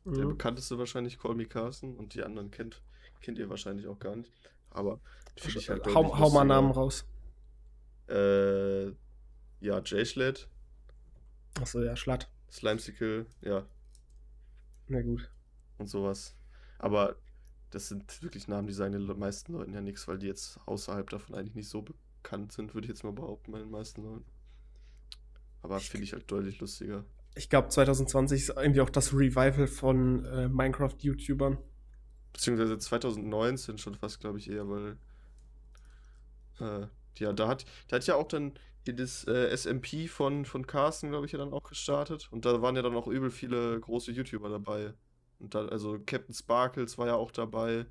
Der Mhm. bekannteste wahrscheinlich, Call Me Carsten. Und die anderen kennt, kennt ihr wahrscheinlich auch gar nicht. Aber finde ich halt hau, deutlich hau mal. Namen raus. Äh, ja, J-Schlet, Achso, ja, Schlatt. Slimesicle, ja, Na gut. und sowas. Aber das sind wirklich Namen, die sagen den meisten Leuten ja nichts, weil die jetzt außerhalb davon eigentlich nicht so bekannt sind, würde ich jetzt mal behaupten, bei den meisten Leuten. Aber finde ich halt deutlich lustiger. Ich glaube, 2020 ist irgendwie auch das Revival von äh, Minecraft-YouTubern. Beziehungsweise 2019 schon fast, glaube ich, eher, weil. Äh, ja, da hat, da hat ja auch dann das äh, SMP von, von Carsten, glaube ich, ja dann auch gestartet. Und da waren ja dann auch übel viele große YouTuber dabei. Und da, also Captain Sparkles war ja auch dabei.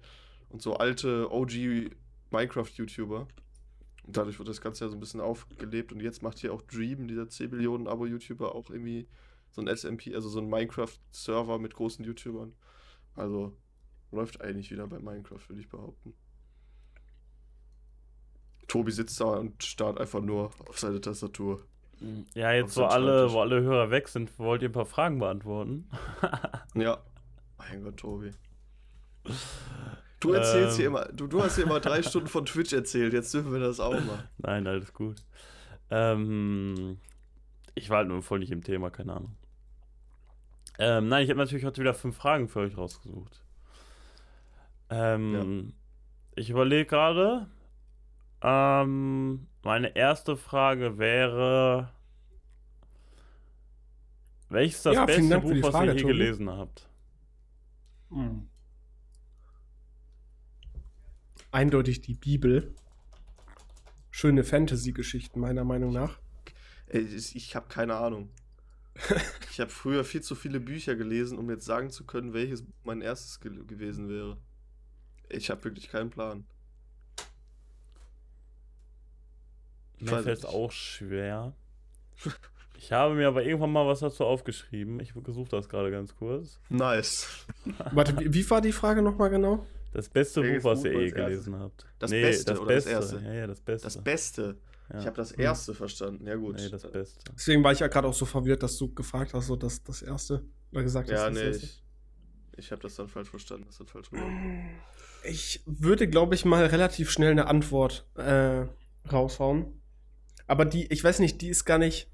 Und so alte OG Minecraft-YouTuber. Und dadurch wird das Ganze ja so ein bisschen aufgelebt. Und jetzt macht hier auch Dream, dieser 10 Millionen Abo-YouTuber, auch irgendwie so ein SMP, also so ein Minecraft-Server mit großen YouTubern. Also läuft eigentlich wieder bei Minecraft, würde ich behaupten. Tobi sitzt da und starrt einfach nur auf seine Tastatur. Ja, jetzt wo alle, wo alle Hörer weg sind, wollt ihr ein paar Fragen beantworten? Ja. Mein Gott, Tobi. Du erzählst hier Ähm. immer, du, du hast hier immer drei Stunden von Twitch erzählt, jetzt dürfen wir das auch mal. Nein, alles gut. Ähm, ich war halt nur voll nicht im Thema, keine Ahnung. Ähm, nein, ich habe natürlich heute wieder fünf Fragen für euch rausgesucht. Ähm, Ich überlege gerade. Ähm, meine erste Frage wäre: Welches ist das Ja, beste Buch, die was Frage, ihr je Tobi. gelesen habt? Hm. Eindeutig die Bibel. Schöne Fantasy-Geschichten, meiner Meinung nach. Ey, ich ich habe keine Ahnung. Ich habe früher viel zu viele Bücher gelesen, um jetzt sagen zu können, welches mein erstes ge gewesen wäre. Ich habe wirklich keinen Plan. Ich Mir fällt es auch schwer. Ich habe mir aber irgendwann mal was dazu aufgeschrieben. Ich suche das gerade ganz kurz. Nice. Warte, wie, war die Frage nochmal genau? Das beste Welches Buch, was ihr eh das erste? gelesen habt. Das Beste oder das Erste? Ja, ja, das Beste. Das Beste. Ja. Ich habe das erste verstanden. Ja, gut. Nee, das Beste. Deswegen war ich ja gerade auch so verwirrt, dass du gefragt hast, so das, das erste. Oder gesagt hast, Ja, das nee, erste. ich, ich habe das dann falsch verstanden. Das hat falsch rüber. Ich würde, glaube ich, mal relativ schnell eine Antwort äh, raushauen. Aber die, ich weiß nicht, die ist gar nicht.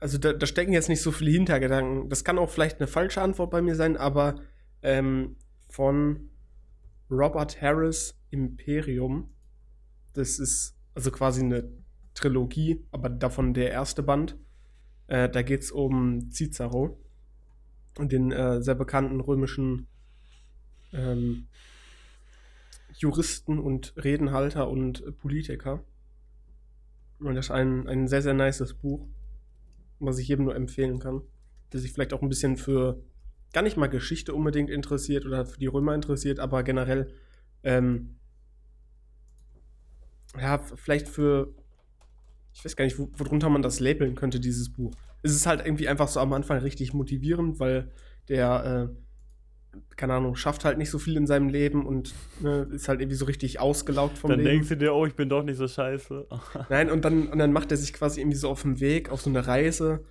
Also da, da stecken jetzt nicht so viele Hintergedanken. Das kann auch vielleicht eine falsche Antwort bei mir sein, aber ähm, von Robert Harris Imperium. Das ist also quasi eine Trilogie, aber davon der erste Band. Äh, da geht es um Cicero, den äh, sehr bekannten römischen ähm, Juristen und Redenhalter und Politiker. Und das ist ein, ein sehr, sehr nices Buch, was ich jedem nur empfehlen kann. der sich vielleicht auch ein bisschen für gar nicht mal Geschichte unbedingt interessiert oder für die Römer interessiert, aber generell ähm, ja, vielleicht für ich weiß gar nicht, wo, worunter man das labeln könnte, dieses Buch. Es ist halt irgendwie einfach so am Anfang richtig motivierend, weil der, äh, keine Ahnung, schafft halt nicht so viel in seinem Leben und ne, ist halt irgendwie so richtig ausgelaugt vom Dann Leben. denkst du dir, oh, ich bin doch nicht so scheiße. Nein, und dann, und dann macht er sich quasi irgendwie so auf den Weg, auf so eine Reise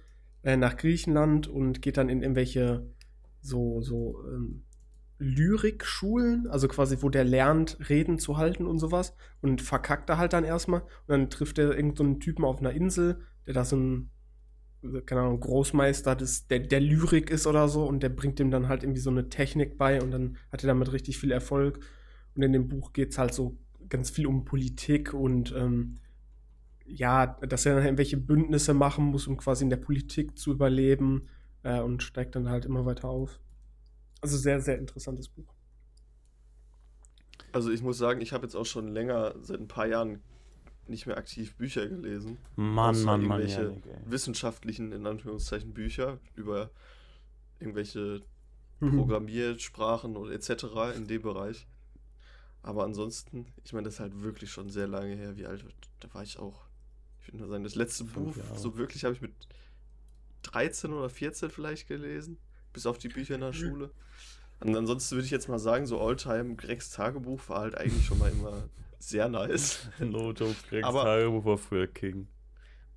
äh, nach Griechenland und geht dann in irgendwelche so, so ähm, Lyrikschulen, also quasi, wo der lernt, Reden zu halten und sowas und verkackt er halt dann erstmal und dann trifft er irgendeinen so Typen auf einer Insel, der da so ein, keine Ahnung, Großmeister des, der, der Lyrik ist oder so und der bringt ihm dann halt irgendwie so eine Technik bei und dann hat er damit richtig viel Erfolg und in dem Buch geht es halt so ganz viel um Politik und ähm, ja, dass er dann irgendwelche Bündnisse machen muss, um quasi in der Politik zu überleben äh, und steigt dann halt immer weiter auf. Also sehr, sehr interessantes Buch. Also ich muss sagen, ich habe jetzt auch schon länger, seit ein paar Jahren, nicht mehr aktiv Bücher gelesen. Mann, Mann, Mann, irgendwelche Janik, ey. wissenschaftlichen, in Anführungszeichen, Bücher über irgendwelche Mhm. Programmiersprachen oder etc. in dem Bereich. Aber ansonsten, ich meine, das ist halt wirklich schon sehr lange her. Wie alt? Da war ich auch. Ich würde nur sagen, das letzte Buch, so wirklich habe ich mit 13 oder 14 vielleicht gelesen. Bis auf die Bücher in der Schule. Und ansonsten würde ich jetzt mal sagen, so Alltime Gregs Tagebuch war halt eigentlich schon mal immer sehr nice. No joke, Gregs Aber- Tagebuch war früher King.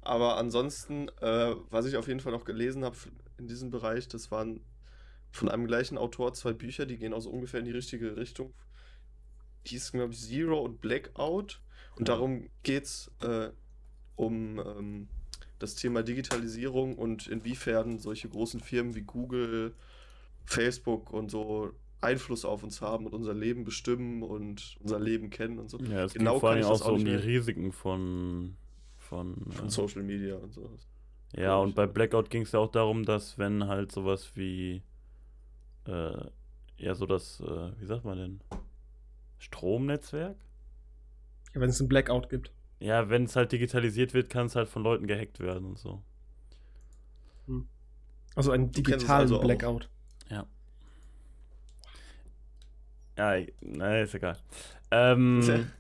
Aber ansonsten, äh, was ich auf jeden Fall noch gelesen habe in diesem Bereich, das waren von einem gleichen Autor zwei Bücher, die gehen also ungefähr in die richtige Richtung. Die hießen, glaube ich, Zero und Blackout. Und Ja. darum geht es äh, um ähm, das Thema Digitalisierung und inwiefern solche großen Firmen wie Google, Facebook und so Einfluss auf uns haben und unser Leben bestimmen und unser Leben kennen und so. Ja, es Genau ging vor allem auch so auch um die Risiken von. von, Von äh, Social Media und so. Ja, und bei Blackout ging es ja auch darum, dass wenn halt sowas wie, äh, ja, so das, äh, wie sagt man denn, Stromnetzwerk? Ja, wenn es einen Blackout gibt. Ja, wenn es halt digitalisiert wird, kann es halt von Leuten gehackt werden und so. Also Du kennst es digitalen also auch. Blackout. Ja. Ja, ich- na, ist egal. Ähm,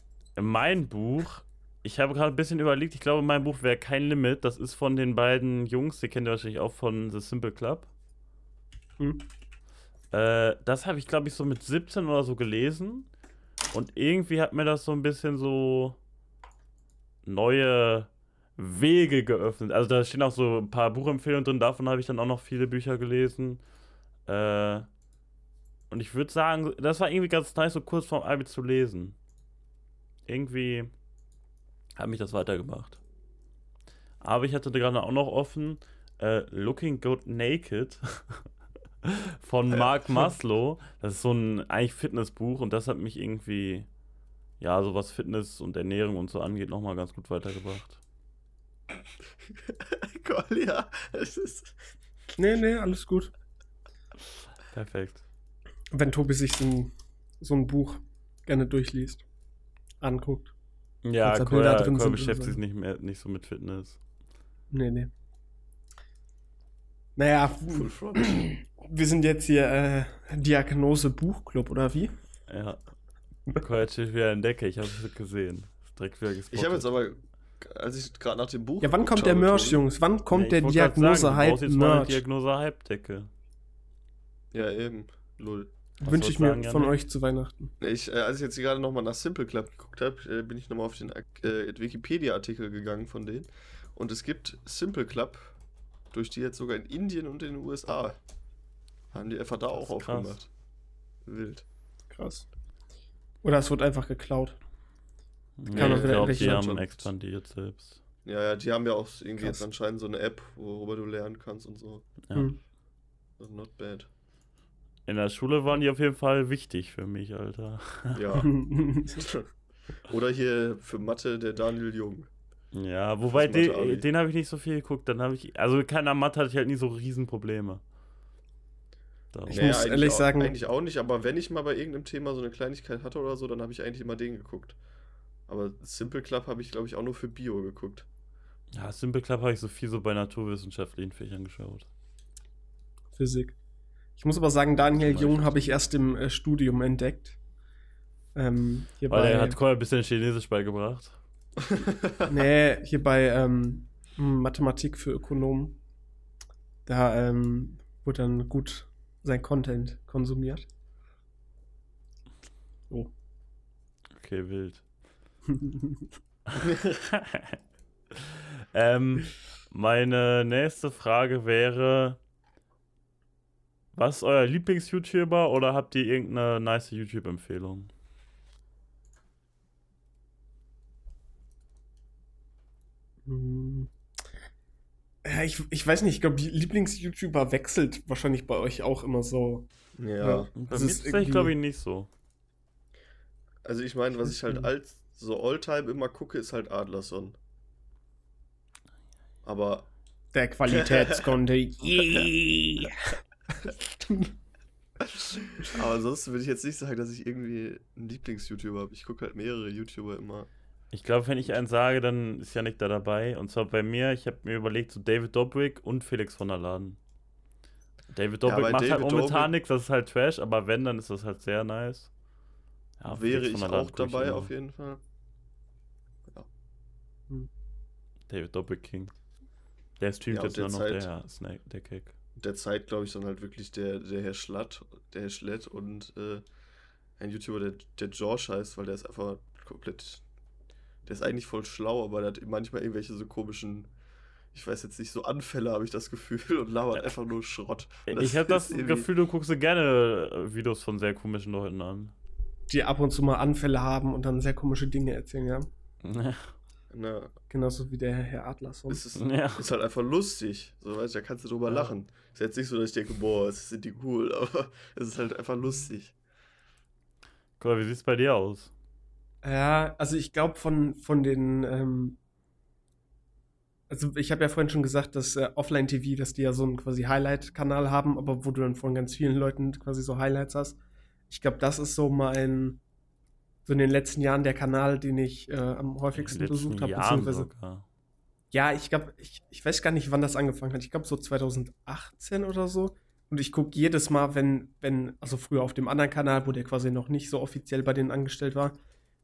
mein Buch, ich habe gerade ein bisschen überlegt, ich glaube, mein Buch wäre kein Limit. Das ist von den beiden Jungs, die kennt ihr wahrscheinlich auch von The Simple Club. Hm. Äh, das habe ich, glaube ich, so mit 17 oder so gelesen. Und irgendwie hat mir das so ein bisschen so neue Wege geöffnet. Also da stehen auch so ein paar Buchempfehlungen drin, davon habe ich dann auch noch viele Bücher gelesen. Äh, und ich würde sagen, das war irgendwie ganz nice, so kurz vorm Abi zu lesen. Irgendwie hat mich das weitergebracht. Aber ich hatte gerade auch noch offen äh, Looking Good Naked von Ja. Mark Maslow. Das ist so ein eigentlich Fitnessbuch und das hat mich irgendwie, ja, so was Fitness und Ernährung und so angeht, nochmal ganz gut weitergebracht. Kolja, es ist. Nee, nee, alles gut. Perfekt. Wenn Tobi sich so ein, so ein Buch gerne durchliest, anguckt. Ja, Cole, Bilder drin und beschäftigt so. sich nicht mehr nicht so mit Fitness. Nee, nee. Naja, wir sind jetzt hier äh, Diagnose Buchclub, oder wie? Ja. Hat sich wieder entdecke, ich habe es gesehen. Direkt wieder gespottet. Ich habe jetzt aber, als ich gerade nach dem Buch. Ja, wann kommt der Merch, Jungs? Wann kommt Ja, der ich wollte grad sagen, du brauchst Diagnose-Hype jetzt mal eine Merch? Diagnose-Hype-Decke. Ja, eben. Lull. Wünsche ich mir von Janik? euch zu Weihnachten. Ich, äh, als ich jetzt gerade nochmal nach Simple Club geguckt habe, äh, bin ich nochmal auf den äh, Wikipedia-Artikel gegangen von denen. Und es gibt Simple Club, durch die jetzt sogar in Indien und in den USA. Haben die einfach da auch aufgemacht. Wild. Krass. Oder es wird einfach geklaut. Ja, Kann man ich wieder glaube, die haben expandiert selbst. Ja, ja, die haben ja auch irgendwie Krass. jetzt anscheinend so eine App, worüber du lernen kannst und so. Ja. Hm. Also not bad. In der Schule waren die auf jeden Fall wichtig für mich, Alter. Ja. Oder hier für Mathe der Daniel Jung. Ja, wobei den, den habe ich nicht so viel geguckt. Dann habe ich, also keiner Mathe hatte ich halt nie so Riesenprobleme. Darum. Ich Naja, muss ehrlich auch, sagen- Eigentlich auch nicht, aber wenn ich mal bei irgendeinem Thema so eine Kleinigkeit hatte oder so, dann habe ich eigentlich immer den geguckt. Aber Simple Club habe ich, glaube ich, auch nur für Bio geguckt. Ja, Simple Club habe ich so viel so bei naturwissenschaftlichen Fächern geschaut. Physik. Ich muss aber sagen, Daniel Jung habe ich erst im äh, Studium entdeckt. Ähm, hier Weil er hat Koya ein bisschen Chinesisch beigebracht. nee, hier bei ähm, Mathematik für Ökonomen. Da ähm, wurde dann gut sein Content konsumiert. Okay, wild. ähm, meine nächste Frage wäre: Was ist euer Lieblings-YouTuber oder habt ihr irgendeine nice YouTube-Empfehlung? Hm. Ja, ich, ich weiß nicht, ich glaube, Lieblings-YouTuber wechselt wahrscheinlich bei euch auch immer so. ja. Bei Das mir ist irgendwie- glaube ich, nicht so. Also ich meine, was ich halt Mhm. als so Alltime immer gucke, ist halt Adlerson. Aber Der Qualitätscontent. Yeah. Aber ansonsten würde ich jetzt nicht sagen, dass ich irgendwie einen Lieblings-YouTuber habe. Ich gucke halt mehrere YouTuber immer. Ich glaube, wenn ich einen sage, dann ist Janik da dabei. Und zwar bei mir, ich habe mir überlegt, so David Dobrik und Felix von der Laden. David Ja, Dobrik bei macht halt David momentan Dobrik- nichts, das ist halt Trash, aber wenn, dann ist das halt sehr nice. Ja, Wäre ich auch ich dabei, immer. auf jeden Fall. David Dobrik King. Der streamt Ja, jetzt nur noch derzeit- der Snake, der Kick. Der Zeit, glaube ich, dann halt wirklich der, der Herr Schlatt, der Herr Schlett und äh, ein YouTuber, der, der George heißt, weil der ist einfach komplett. Der ist eigentlich voll schlau, aber der hat manchmal irgendwelche so komischen, ich weiß jetzt nicht, so Anfälle, habe ich das Gefühl, und labert einfach nur Schrott. Ich habe das Gefühl, du guckst dir gerne äh, Videos von sehr komischen Leuten an. Die ab und zu mal Anfälle haben und dann sehr komische Dinge erzählen, ja. Na, Genauso wie der Herr Adlerson. es ist, Ja. ist halt einfach lustig. So, weißt du, da kannst du drüber Ja. lachen. Ist jetzt nicht so, dass ich denke, boah, es sind die cool, aber es ist halt einfach lustig. Guck mal, wie sieht's bei dir aus? Ja, also ich glaube von, von den, ähm, also ich habe ja vorhin schon gesagt, dass äh, Offline-TV, dass die ja so einen quasi Highlight-Kanal haben, aber wo du dann von ganz vielen Leuten quasi so Highlights hast. Ich glaube, das ist so mein, so in den letzten Jahren der Kanal, den ich äh, am In häufigsten besucht habe, beziehungsweise sogar. Ja, ich glaube, ich, ich weiß gar nicht, wann das angefangen hat. Ich glaube so 2018 oder so. Und ich gucke jedes Mal, wenn, wenn, also früher auf dem anderen Kanal, wo der quasi noch nicht so offiziell bei denen angestellt war,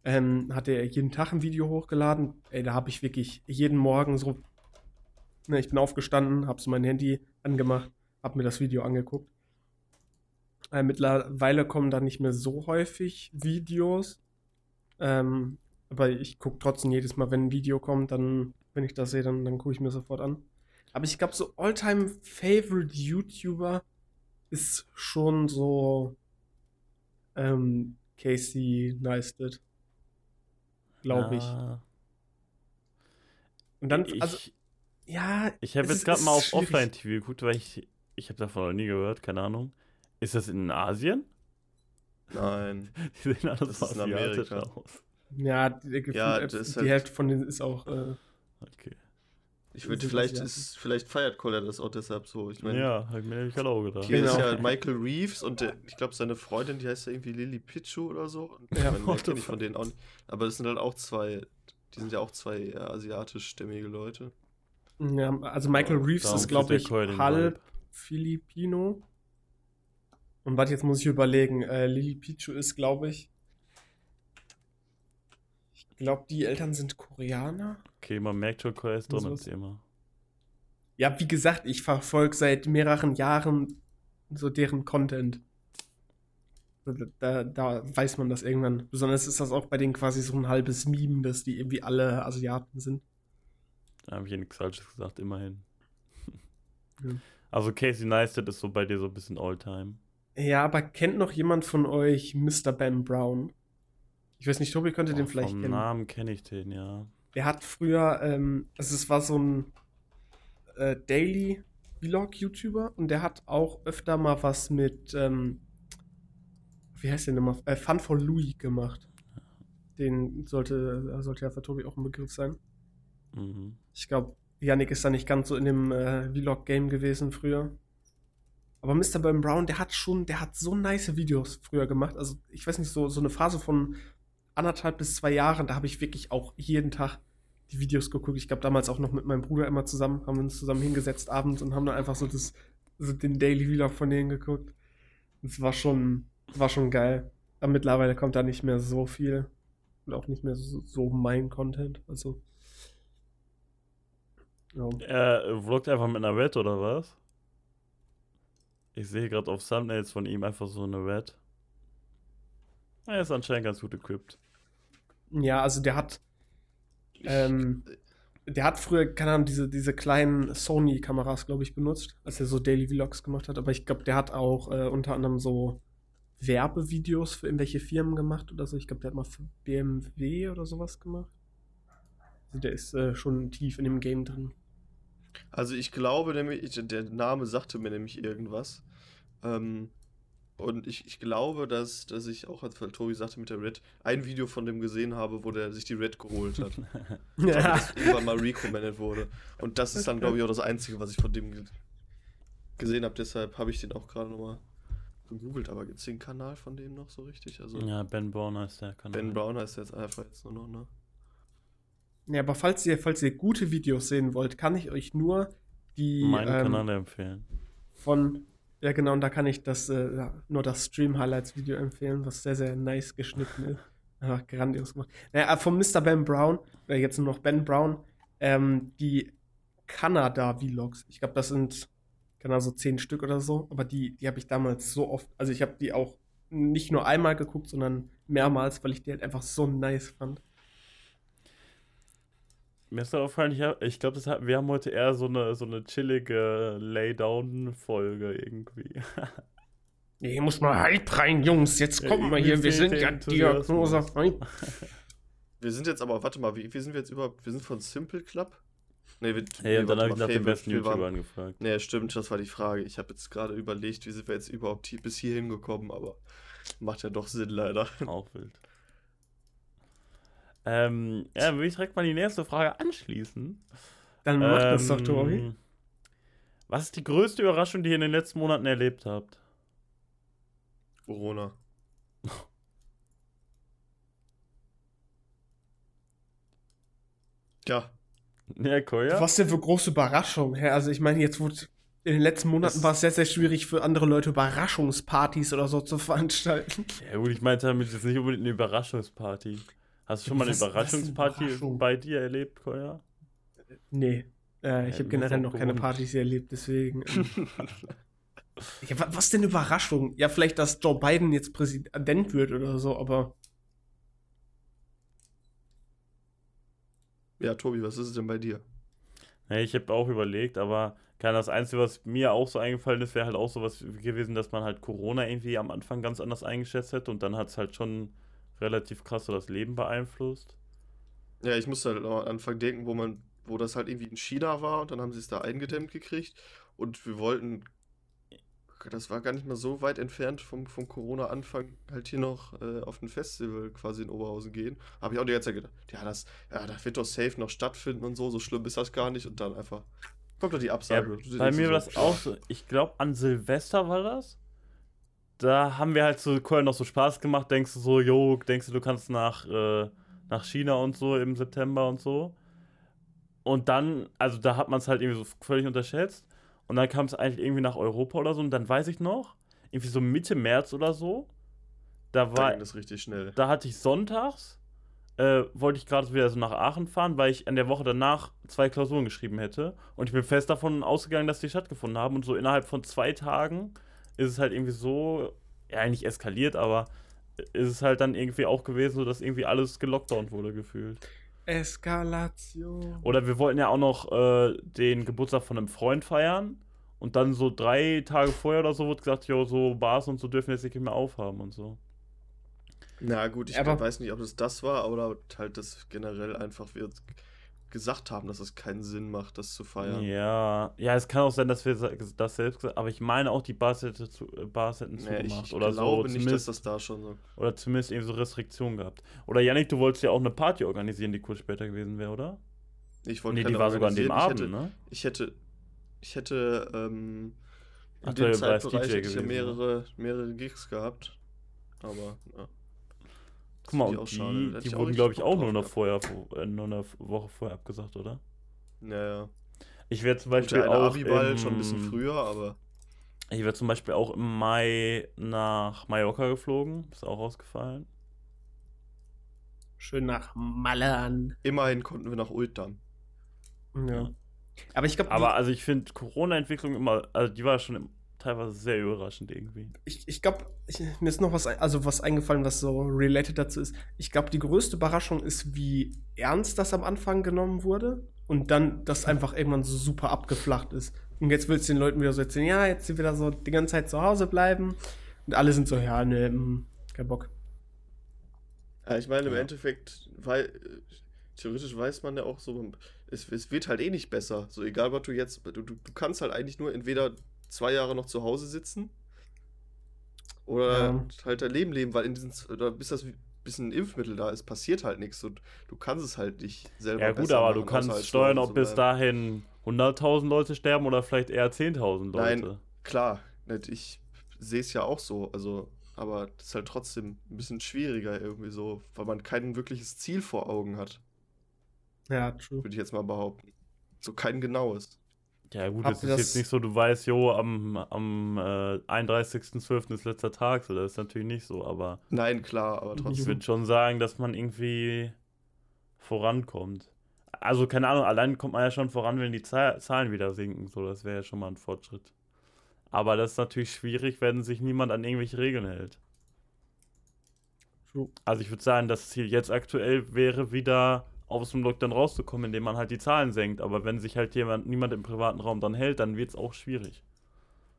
ähm, hat er jeden Tag ein Video hochgeladen. Ey, da habe ich wirklich jeden Morgen so, ne, ich bin aufgestanden, habe so mein Handy angemacht, habe mir das Video angeguckt. Äh, mittlerweile kommen da nicht mehr so häufig Videos. Ähm, aber ich gucke trotzdem jedes Mal, wenn ein Video kommt, dann, wenn ich das sehe, dann, dann gucke ich mir sofort an. Aber ich glaube, so Alltime Favorite YouTuber ist schon so ähm, Casey Neistat. Glaube ich. Und dann, Ich, also, ja. ich habe es jetzt gerade es mal auf. Offline-TV geguckt, weil ich, ich habe davon noch nie gehört, keine Ahnung. Ist das in Asien? Nein. Die sehen alle Das ist in Amerika. aus. Ja, Ja, ist die halt- Hälfte von denen ist auch. Äh, Ich Okay. Das würde vielleicht ist, vielleicht feiert Koller das auch deshalb so. Ich meine, ja, hab ich mir nämlich gerade auch gedacht. hier ist Genau. ja Michael Reeves und der, ich glaube seine Freundin, die heißt ja irgendwie Lily Pichu oder so. Und Ja, ich kenne ich von denen auch nicht. Aber das sind halt auch zwei, die sind ja auch zwei eher asiatischstämmige Leute. ja, also Michael Reeves Darum ist, glaube ich, halb. Filipino. Und warte, jetzt muss ich überlegen. Äh, Lili Pichu ist, glaube ich. Ich glaube, die Eltern sind Koreaner. Okay, man merkt schon, Koya ist drin im. Thema. Ja, wie gesagt, ich verfolge seit mehreren Jahren so deren Content. Da, da weiß man das irgendwann. Besonders ist das auch bei denen quasi so ein halbes Meme, dass die irgendwie alle Asiaten sind. Da habe ich ja nichts Falsches gesagt, immerhin. Ja. Also Casey Neistat ist so bei dir so ein bisschen Alltime. Ja, aber kennt noch jemand von euch Mr. Ben Brown? Ich weiß nicht, Tobi könnte den Oh, vielleicht vom kennen. Namen kenne ich den, ja. Der hat früher, ähm, also es war so ein äh, Daily Vlog-YouTuber und der hat auch öfter mal was mit, ähm, wie heißt der nochmal? Äh, Fun for Louis gemacht. Den sollte, sollte ja für Tobi auch ein Begriff sein. Mhm. Ich glaube, Yannick ist da nicht ganz so in dem äh, Vlog-Game gewesen früher. Aber Mr. Ben Brown, der hat schon, der hat so nice Videos früher gemacht. Also, ich weiß nicht, so, so eine Phase von anderthalb bis zwei Jahren, da habe ich wirklich auch jeden Tag die Videos geguckt. Ich glaube, damals auch noch mit meinem Bruder immer zusammen, haben wir uns zusammen hingesetzt abends und haben dann einfach so das so den Daily Vlog von denen geguckt. Das war schon, war schon geil. Aber mittlerweile kommt da nicht mehr so viel. Und auch nicht mehr so, so mein Content. Also. Ja. Er vloggt einfach mit einer Red oder was? Ich sehe gerade auf Thumbnails von ihm einfach so eine Red. Er ist anscheinend ganz gut equipped. Ja, also der hat. Ähm, der hat früher, keine Ahnung, diese, diese kleinen Sony-Kameras, glaube ich, benutzt, als er so Daily Vlogs gemacht hat. Aber ich glaube, der hat auch äh, unter anderem so Werbevideos für irgendwelche Firmen gemacht oder so. Ich glaube, der hat mal für BMW oder sowas gemacht. Also der ist äh, schon tief in dem Game drin. Also ich glaube nämlich, der Name sagte mir nämlich irgendwas. Ähm, und ich, ich glaube, dass, dass ich auch, als Tobi sagte mit der Red, ein Video von dem gesehen habe, wo der sich die Red geholt hat. Ja. Das irgendwann mal recommended wurde. Und das ist dann, glaube ich, auch das Einzige, was ich von dem ge gesehen habe. Deshalb habe ich den auch gerade nochmal gegoogelt. Aber gibt es den Kanal von dem noch so richtig? Also ja, Ben Browner ist der Kanal. Ben Brown heißt jetzt einfach jetzt nur noch, ne? Ja, aber falls ihr, falls ihr gute Videos sehen wollt, kann ich euch nur die Meinen ähm, Kanal empfehlen. von, ja genau, und da kann ich das, äh, nur das Stream-Highlights-Video empfehlen, was sehr, sehr nice geschnitten ist. Einfach grandios gemacht. Naja, von Mr. Ben Brown, oder jetzt nur noch Ben Brown, ähm, die Kanada-Vlogs. Ich glaube, das sind, genau, so zehn Stück oder so, aber die, die habe ich damals so oft, also ich habe die auch nicht nur einmal geguckt, sondern mehrmals, weil ich die halt einfach so nice fand. Mir ist aufgefallen, ich, hab- ich glaube, wir haben heute eher so eine, so eine chillige Laydown-Folge irgendwie. Nee, hier muss mal Hype rein, Jungs. Jetzt Ja, kommen wir hier. Wir sind ja. Diagnose. Wir sind jetzt aber, warte mal, wie, wie sind wir jetzt überhaupt? Wir sind von Simple Club? Nee, wir, Hey, und dann habe ich mal, nach den Favorite, besten wir waren- YouTubern gefragt. Nee, stimmt, das war die Frage. Ich habe jetzt gerade überlegt, wie sind wir jetzt überhaupt hier, bis hierhin gekommen, aber macht ja doch Sinn leider. Auch wild. Ähm, ja, würde ich direkt mal die nächste Frage anschließen. Dann mach das doch, Ähm, Tori. Was ist die größte Überraschung, die ihr in den letzten Monaten erlebt habt? Corona. Ja, Ja, Koya? Was denn für große Überraschung? Also ich meine, jetzt wurde in den letzten Monaten Das- war es sehr, sehr schwierig für andere Leute Überraschungspartys oder so zu veranstalten. Ja gut, ich meinte damit jetzt nicht unbedingt eine Überraschungsparty. Hast du schon mal eine Was- was Überraschungsparty Überraschung? bei dir erlebt, Koya? Nee. Äh, ich Ja, habe generell noch keine. Partys erlebt, deswegen. Ähm, ja, wa- was denn Überraschung? Ja, vielleicht, dass Joe Biden jetzt Präsident wird oder so, aber ja, Tobi, was ist es denn bei dir? Ja, ich habe auch überlegt, aber kann das Einzige, was mir auch so eingefallen ist, wäre halt auch sowas gewesen, dass man halt Corona irgendwie am Anfang ganz anders eingeschätzt hätte und dann hat es halt schon relativ krass so das Leben beeinflusst. Ja, ich musste halt am Anfang denken, wo man, wo das halt irgendwie in China war und dann haben sie es da eingedämmt gekriegt und wir wollten, das war gar nicht mal so weit entfernt vom, vom Corona-Anfang, halt hier noch äh, auf ein Festival quasi in Oberhausen gehen. Habe ich auch die ganze Zeit gedacht, ja, das, ja, das wird doch safe noch stattfinden und so, so schlimm ist das gar nicht und dann einfach kommt doch die Ja, Absage. Du bei mir war das auch so, ich glaube an Silvester war das. Da haben wir halt so Köln noch so Spaß gemacht, denkst du so, jo, denkst du, du kannst nach, äh, nach China und so im September und so. Und dann, also da hat man es halt irgendwie so völlig unterschätzt. Und dann kam es eigentlich irgendwie nach Europa oder so. Und dann weiß ich noch, irgendwie so Mitte März oder so, da war, ging das richtig schnell. da hatte ich sonntags, äh, wollte ich gerade wieder so nach Aachen fahren, weil ich an der Woche danach zwei Klausuren geschrieben hätte. Und ich bin fest davon ausgegangen, dass die stattgefunden haben. Und so innerhalb von zwei Tagen ist es halt irgendwie so, ja, nicht eskaliert, aber ist es halt dann irgendwie auch gewesen, so dass irgendwie alles gelockdownt wurde gefühlt. Eskalation. Oder wir wollten ja auch noch äh, den Geburtstag von einem Freund feiern. Und dann so drei Tage vorher oder so wurde gesagt, jo, so Bars und so dürfen jetzt nicht mehr aufhaben und so. Na gut, ich Aber- weiß nicht, ob es das war, aber halt, dass generell einfach wir gesagt haben, dass es keinen Sinn macht, das zu feiern. Ja, ja, es kann auch sein, dass wir das selbst gesagt aber ich meine auch, die Bars, hätte zu, äh, Bars hätten Nee, ich, ich oder glaube so, nicht, dass zumindest, das da schon so. oder zumindest irgendwie so Restriktionen gehabt. Oder Yannick, du wolltest ja auch eine Party organisieren, die kurz später gewesen wäre, oder? Ich wollte Nee, die war sogar an dem. Abend, ne? Ich hätte, ich hätte, ich hätte ähm, in Ach, dem Zeitbereich hätte ich ja ne? mehrere, mehrere Gigs gehabt. Aber, ja. Guck mal, die, die ich wurden, glaube ich, auch nur noch vorher, äh, nur eine Woche vorher abgesagt, oder? Ja, ja. Ich werde zum Gut, Beispiel der eine auch Abiball im, schon ein bisschen früher, aber Ich wäre zum Beispiel auch im Mai nach Mallorca geflogen. Ist auch ausgefallen. Schön nach Malan. Immerhin konnten wir nach Ult dann. Ja. Aber ich glaube, Aber also ich finde Corona-Entwicklung immer, also die war schon im, teilweise sehr überraschend irgendwie. ich, ich glaube, mir ist noch was, also was eingefallen, was so related dazu ist. Ich glaube, die größte Überraschung ist, wie ernst das am Anfang genommen wurde und dann das einfach irgendwann so super abgeflacht ist. Und jetzt willst du den Leuten wieder so erzählen, ja, jetzt sind wir da so die ganze Zeit zu Hause bleiben. Und alle sind so, ja, ne, mm, kein Bock. Ja, ich meine, im Ja. Endeffekt, weil theoretisch weiß man ja auch so, es, es wird halt eh nicht besser. So egal, was du jetzt, du, du, du kannst halt eigentlich nur entweder zwei Jahre noch zu Hause sitzen oder Ja. halt dein Leben leben, weil in diesen, oder bis das bis ein Impfmittel da ist, passiert halt nichts und du kannst es halt nicht selber Ja gut, aber du machen, kannst außer halt steuern, ob bis dahin 100.000 Leute sterben oder vielleicht eher 10.000 Leute. Nein. Klar, ich sehe es ja auch so, also, aber das ist halt trotzdem ein bisschen schwieriger irgendwie so, weil man kein wirkliches Ziel vor Augen hat, Ja, true. würde ich jetzt mal behaupten. So kein genaues. Ja gut, es ist das- jetzt nicht so, du weißt, jo, am, am äh, 31.12. ist letzter Tag, so, das ist natürlich nicht so, aber Nein, klar, aber Mhm. ich trotzdem. würde schon sagen, dass man irgendwie vorankommt. Also keine Ahnung, allein kommt man ja schon voran, wenn die Zahl- Zahlen wieder sinken, so, das wäre ja schon mal ein Fortschritt. Aber das ist natürlich schwierig, wenn sich niemand an irgendwelche Regeln hält. true. Also ich würde sagen, das Ziel jetzt aktuell wäre wieder aus dem Lockdown rauszukommen, indem man halt die Zahlen senkt. Aber wenn sich halt jemand, niemand im privaten Raum dann hält, dann wird es auch schwierig.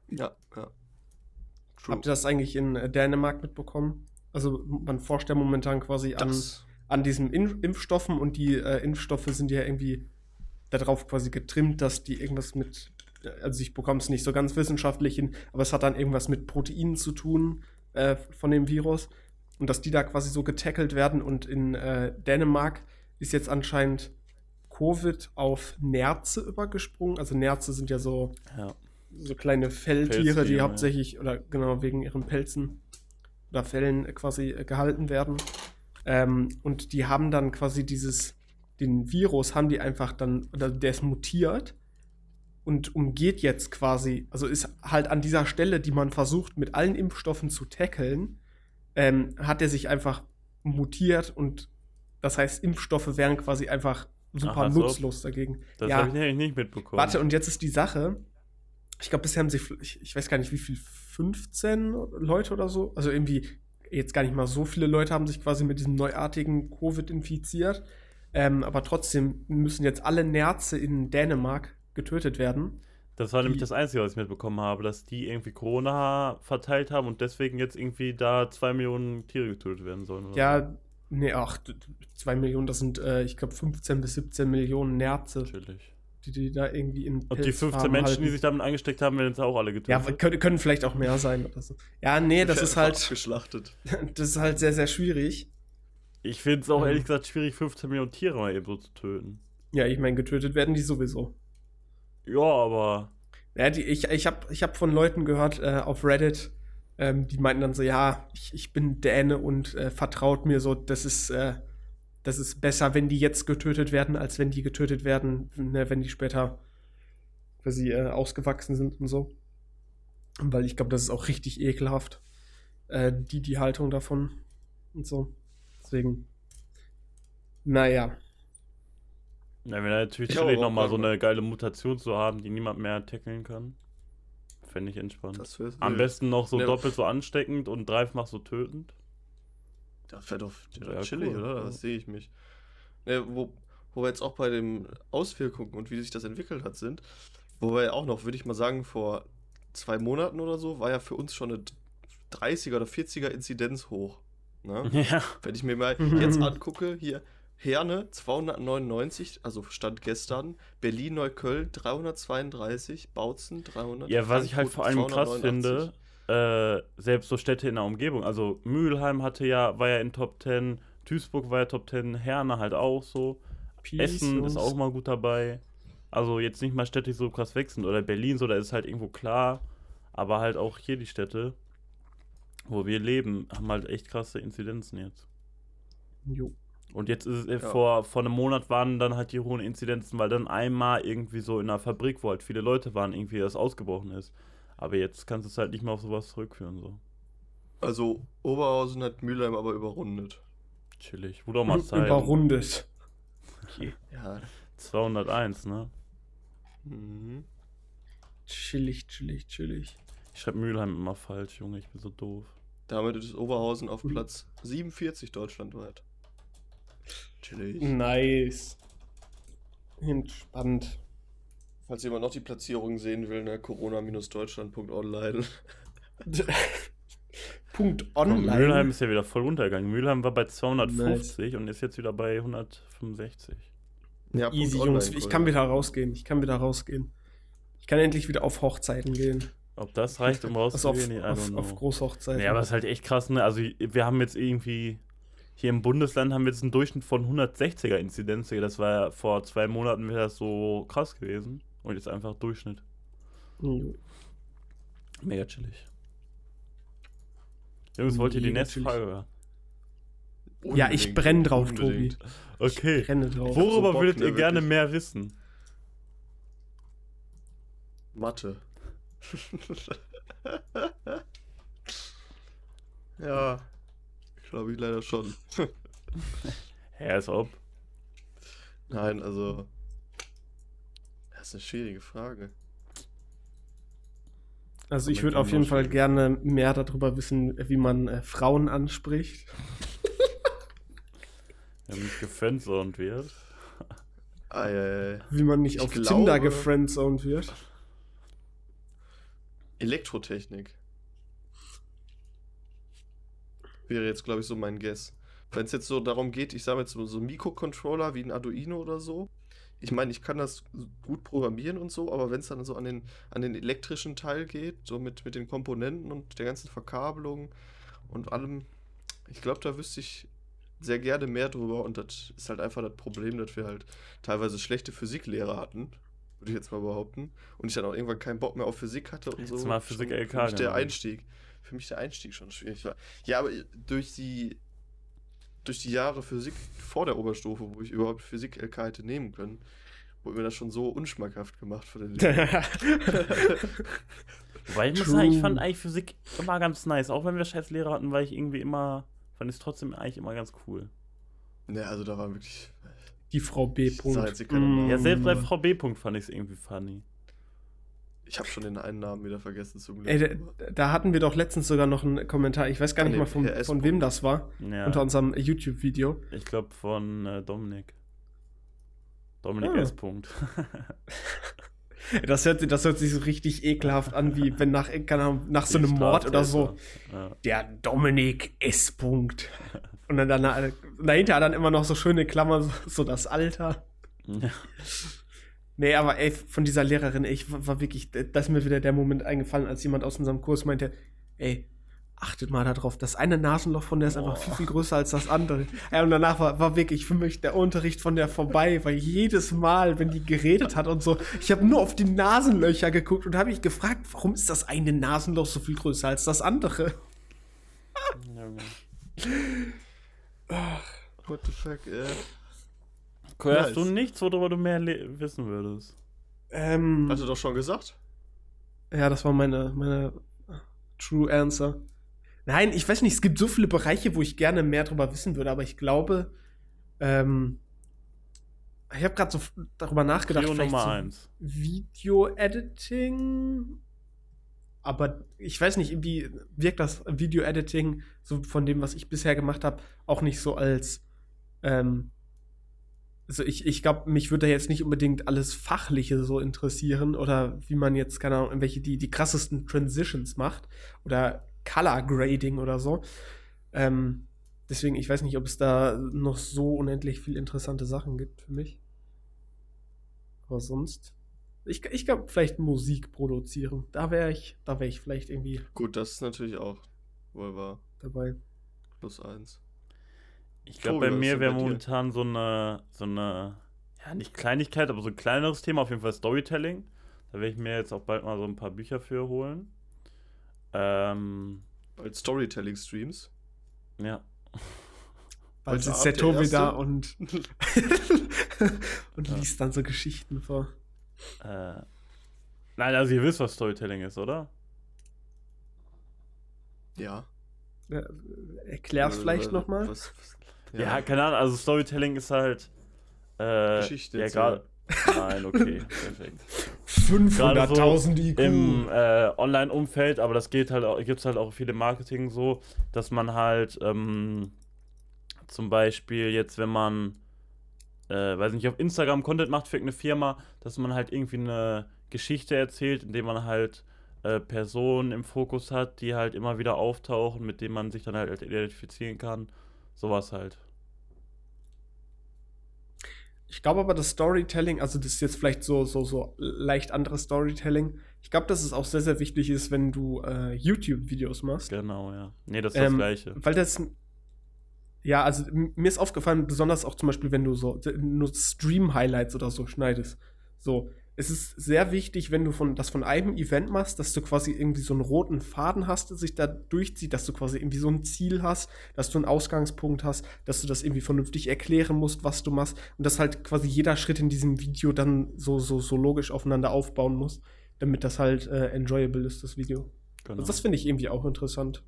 Ja, ja. True. Habt ihr das eigentlich in äh, Dänemark mitbekommen? Also man forscht ja momentan quasi an, das, an diesen In Impfstoffen und die äh, Impfstoffe sind ja irgendwie darauf quasi getrimmt, dass die irgendwas mit, also ich bekomme es nicht so ganz wissenschaftlich hin, aber es hat dann irgendwas mit Proteinen zu tun äh, von dem Virus und dass die da quasi so getackelt werden und in äh, Dänemark ist jetzt anscheinend Covid auf Nerze übergesprungen. Also Nerze sind ja so Ja. so kleine Felltiere, die hauptsächlich oder genau wegen ihren Pelzen oder Fellen quasi äh, gehalten werden. Ähm, und die haben dann quasi dieses, den Virus haben die einfach dann, oder der ist mutiert und umgeht jetzt quasi, also ist halt an dieser Stelle, die man versucht mit allen Impfstoffen zu tackeln, ähm, hat er sich einfach mutiert und das heißt, Impfstoffe wären quasi einfach super Ach, so. nutzlos dagegen. Das Ja. habe ich nämlich nicht mitbekommen. Warte, und jetzt ist die Sache. Ich glaube, bisher haben sich, ich, ich weiß gar nicht, wie viel, 15 Leute oder so. Also irgendwie, jetzt gar nicht mal so viele Leute haben sich quasi mit diesem neuartigen Covid infiziert. Ähm, aber trotzdem müssen jetzt alle Nerze in Dänemark getötet werden. das war nämlich die- das Einzige, was ich mitbekommen habe, dass die irgendwie Corona verteilt haben und deswegen jetzt irgendwie da zwei Millionen Tiere getötet werden sollen. Oder so. Ja, nee, ach, d- d- zwei Millionen, das sind, äh, ich glaube, 15 bis 17 Millionen Nerze, Natürlich. die, die da irgendwie in Und die 15 Menschen, die sich damit angesteckt haben, werden jetzt auch alle Ja, getötet. können, können vielleicht auch mehr sein oder so. Ja, nee, das ist halt, geschlachtet. das ist halt sehr, sehr schwierig. ich finde es auch Mhm. ehrlich gesagt schwierig, 15 Millionen Tiere mal eben so zu töten. Ja, ich meine, getötet werden die sowieso. Ja, aber Ja, die, ich ich habe ich hab von Leuten gehört äh, auf Reddit, ähm, die meinten dann so, ja, ich, ich bin Däne und äh, vertraut mir so, das ist, äh, das ist besser, wenn die jetzt getötet werden, als wenn die getötet werden, ne, wenn die später, wenn sie äh, ausgewachsen sind und so. Weil ich glaube, das ist auch richtig ekelhaft, äh, die, die Haltung davon und so. Deswegen, naja. Ja, wäre natürlich auch nochmal so Bock. eine geile Mutation zu haben, die niemand mehr tackeln kann. Fände ich entspannt. Das wäre Am besten noch so Ja. doppelt so ansteckend und dreifach so tötend. Das wäre doch ja, chillig, cool. oder? Das sehe ich mich. Ne, wo, wo wir jetzt auch bei den Auswirkungen und wie sich das entwickelt hat sind, wo wir ja auch noch, würde ich mal sagen, vor zwei Monaten oder so, war ja für uns schon eine 30er oder 40er Inzidenz hoch. Ne? Ja. Wenn ich mir mal jetzt angucke, hier Herne 299, also Stand gestern, Berlin-Neukölln 332, Bautzen 300. Ja, was ich halt vor allem krass 289. finde, äh, selbst so Städte in der Umgebung, also Mülheim hatte ja, war ja in Top 10, Duisburg war ja Top 10, Herne halt auch so, Peace, Essen ist auch mal gut dabei. Also jetzt nicht mal Städte, die so krass wechseln. Oder Berlin, so, da ist halt irgendwo klar. Aber halt auch hier die Städte, wo wir leben, haben halt echt krasse Inzidenzen jetzt. Jo. Und jetzt ist es, äh, Ja. vor, vor einem Monat waren dann halt die hohen Inzidenzen, weil dann einmal irgendwie so in einer Fabrik, wo halt viele Leute waren, irgendwie das ausgebrochen ist. Aber jetzt kannst du es halt nicht mehr auf sowas zurückführen, so. Also Oberhausen hat Mülheim aber überrundet. Chillig. Wurde auch mal Zeit. Überrundet. Okay. Ja. 201, ne? Mhm. Chillig, chillig, chillig. Ich schreibe Mülheim immer falsch, Junge, ich bin so doof. Damit ist Oberhausen auf Platz 47 deutschlandweit. Chillig. Nice. Entspannt. Falls jemand noch die Platzierung sehen will, ne, corona-deutschland.online. Punkt online. Mülheim ist ja wieder voll runtergegangen. Mülheim war bei 250 und ist jetzt wieder bei 165. Ja, Easy, Punkt Jungs. online, Ich kann wieder rausgehen. Ich kann wieder rausgehen. Ich kann endlich wieder auf Hochzeiten gehen. Ob das reicht, um Also auf, rauszugehen? Don't auf, auf Großhochzeiten. Nee, aber es ist halt echt krass, ne? Also wir haben jetzt irgendwie, hier im Bundesland haben wir jetzt einen Durchschnitt von 160er Inzidenz. Das war ja vor zwei Monaten wäre das so krass gewesen. Und jetzt einfach Durchschnitt. Mhm. Mega chillig. Jungs, wollt ihr die nächste. Frage hören? Ja, ich Unbedingt, brenn drauf, unbedingt. Okay. Renne drauf. Wo- Worüber würdet ne, ihr gerne mehr wissen? Mathe. ja, glaube ich leider schon. Hä, als ob. Nein, also. Das ist eine schwierige Frage. Also ich würde auf man jeden Fall gerne mehr darüber wissen, wie man äh, Frauen anspricht. Wenn mich gefriendzoned wird. Äh, Wie man nicht Ich auf glaube- Tinder gefriendzoned wird. Elektrotechnik. Wäre jetzt, glaube ich, so mein Guess. Wenn es jetzt so darum geht, ich sage jetzt so, so Mikrocontroller wie ein Arduino oder so. Ich meine, ich kann das gut programmieren und so, aber wenn es dann so an den, an den elektrischen Teil geht, so mit, mit den Komponenten und der ganzen Verkabelung und allem, ich glaube, da wüsste ich sehr gerne mehr drüber und das ist halt einfach das Problem, dass wir halt teilweise schlechte Physiklehrer hatten, würde ich jetzt mal behaupten, und ich dann auch irgendwann keinen Bock mehr auf Physik hatte und Jetzt so. mal Physik LK mich der. Einstieg, für mich der Einstieg schon schwierig war. Ja, aber durch die durch die Jahre Physik vor der Oberstufe, wo ich überhaupt Physik LK hätte nehmen können, wurde mir das schon so unschmackhaft gemacht von den Lehrern. Weil ich muss sagen, ich fand eigentlich Physik immer ganz nice. Auch wenn wir scheiß Lehrer hatten, war ich irgendwie immer, fand ich es trotzdem eigentlich immer ganz cool. ne, also da war wirklich. Die Frau B. Keine Mm. Ja, selbst bei. Frau B. Punkt fand ich es irgendwie funny. Ich habe schon den einen Namen wieder vergessen zum Glück. Ey, da, da hatten wir doch letztens sogar noch einen Kommentar. Ich weiß gar nicht nee, mal von, von wem das war. Ja, Unter unserem YouTube-Video. ich glaube von äh, Dominik. Dominik Ah. S. Punkt. Das hört, das hört sich so richtig ekelhaft an, wie wenn nach, keine Ahnung, nach so einem Mord oder so. Ja. Der Dominik S. Punkt. Und dann danach, dahinter dann immer noch so schöne Klammern, so, so das Alter. Ja. Nee, aber ey, von dieser Lehrerin, ey, ich war, war wirklich, da ist mir wieder der Moment eingefallen, als jemand aus unserem Kurs meinte, ey, achtet mal darauf, das eine Nasenloch von der ist einfach Boah. viel, viel größer als das andere. Ja, und danach war, war wirklich für mich der Unterricht von der vorbei, weil jedes Mal, wenn die geredet hat und so, ich habe nur auf die Nasenlöcher geguckt und habe mich gefragt, warum ist das eine Nasenloch so viel größer als das andere? Junge. What the fuck, äh. Cool, Nice. Du nichts, worüber du mehr wissen würdest? Ähm, Hast du doch schon gesagt? Ja, das war meine, meine True Answer. Nein, ich weiß nicht, es gibt so viele Bereiche, wo ich gerne mehr drüber wissen würde, aber ich glaube, ähm, ich habe gerade so darüber nachgedacht, vielleicht Nummer so eins. Video-Editing. Aber ich weiß nicht, wie wirkt das Video-Editing so von dem, was ich bisher gemacht habe, auch nicht so als ähm, also ich, ich glaube, mich würde da jetzt nicht unbedingt alles Fachliche so interessieren oder wie man jetzt, keine Ahnung, welche die, die krassesten Transitions macht oder Color Grading oder so. Ähm, deswegen, ich weiß nicht, ob es da noch so unendlich viel interessante Sachen gibt für mich. Aber sonst. Ich, ich glaube, vielleicht Musik produzieren. Da wäre ich, da wäre ich vielleicht irgendwie Gut, das ist natürlich auch wohl wahr. dabei. Plus eins. Ich glaube, bei mir wäre momentan so eine, so eine, ja, nicht Kleinigkeit, aber so ein kleineres Thema, auf jeden Fall Storytelling. Da werde ich mir jetzt auch bald mal so ein paar Bücher für holen. Ähm, Als Storytelling-Streams. ja. Weil Heute sitzt der Tobi da und, und Ja. liest dann so Geschichten vor. Äh, nein, also ihr wisst, was Storytelling ist, oder? Ja. Erklär's Äh, vielleicht nochmal. was- was- Ja, keine Ahnung, also Storytelling ist halt. Äh, Geschichte ja, gerade. Nein, okay, perfekt. 500.000 IQ. Im äh, Online-Umfeld, aber das geht halt auch, gibt es halt auch viele Marketing so, dass man halt ähm, zum Beispiel jetzt, wenn man, äh, weiß nicht, auf Instagram Content macht für eine Firma, dass man halt irgendwie eine Geschichte erzählt, indem man halt äh, Personen im Fokus hat, die halt immer wieder auftauchen, mit denen man sich dann halt identifizieren kann. Sowas halt. Ich glaube aber, das Storytelling, also das ist jetzt vielleicht so, so, so leicht anderes Storytelling. Ich glaube, dass es auch sehr, sehr wichtig ist, wenn du äh, YouTube-Videos machst. Genau, ja. Nee, das ist das Ähm, Gleiche. Weil das. Ja, also mir ist aufgefallen, besonders auch zum Beispiel, wenn du so nur Stream-Highlights oder so schneidest. So, es ist sehr wichtig, wenn du von, das von einem Event machst, dass du quasi irgendwie so einen roten Faden hast, der sich da durchzieht, dass du quasi irgendwie so ein Ziel hast, dass du einen Ausgangspunkt hast, dass du das irgendwie vernünftig erklären musst, was du machst und dass halt quasi jeder Schritt in diesem Video dann so, so, so logisch aufeinander aufbauen muss, damit das halt äh, enjoyable ist, das Video. Genau. Also das finde ich irgendwie auch interessant.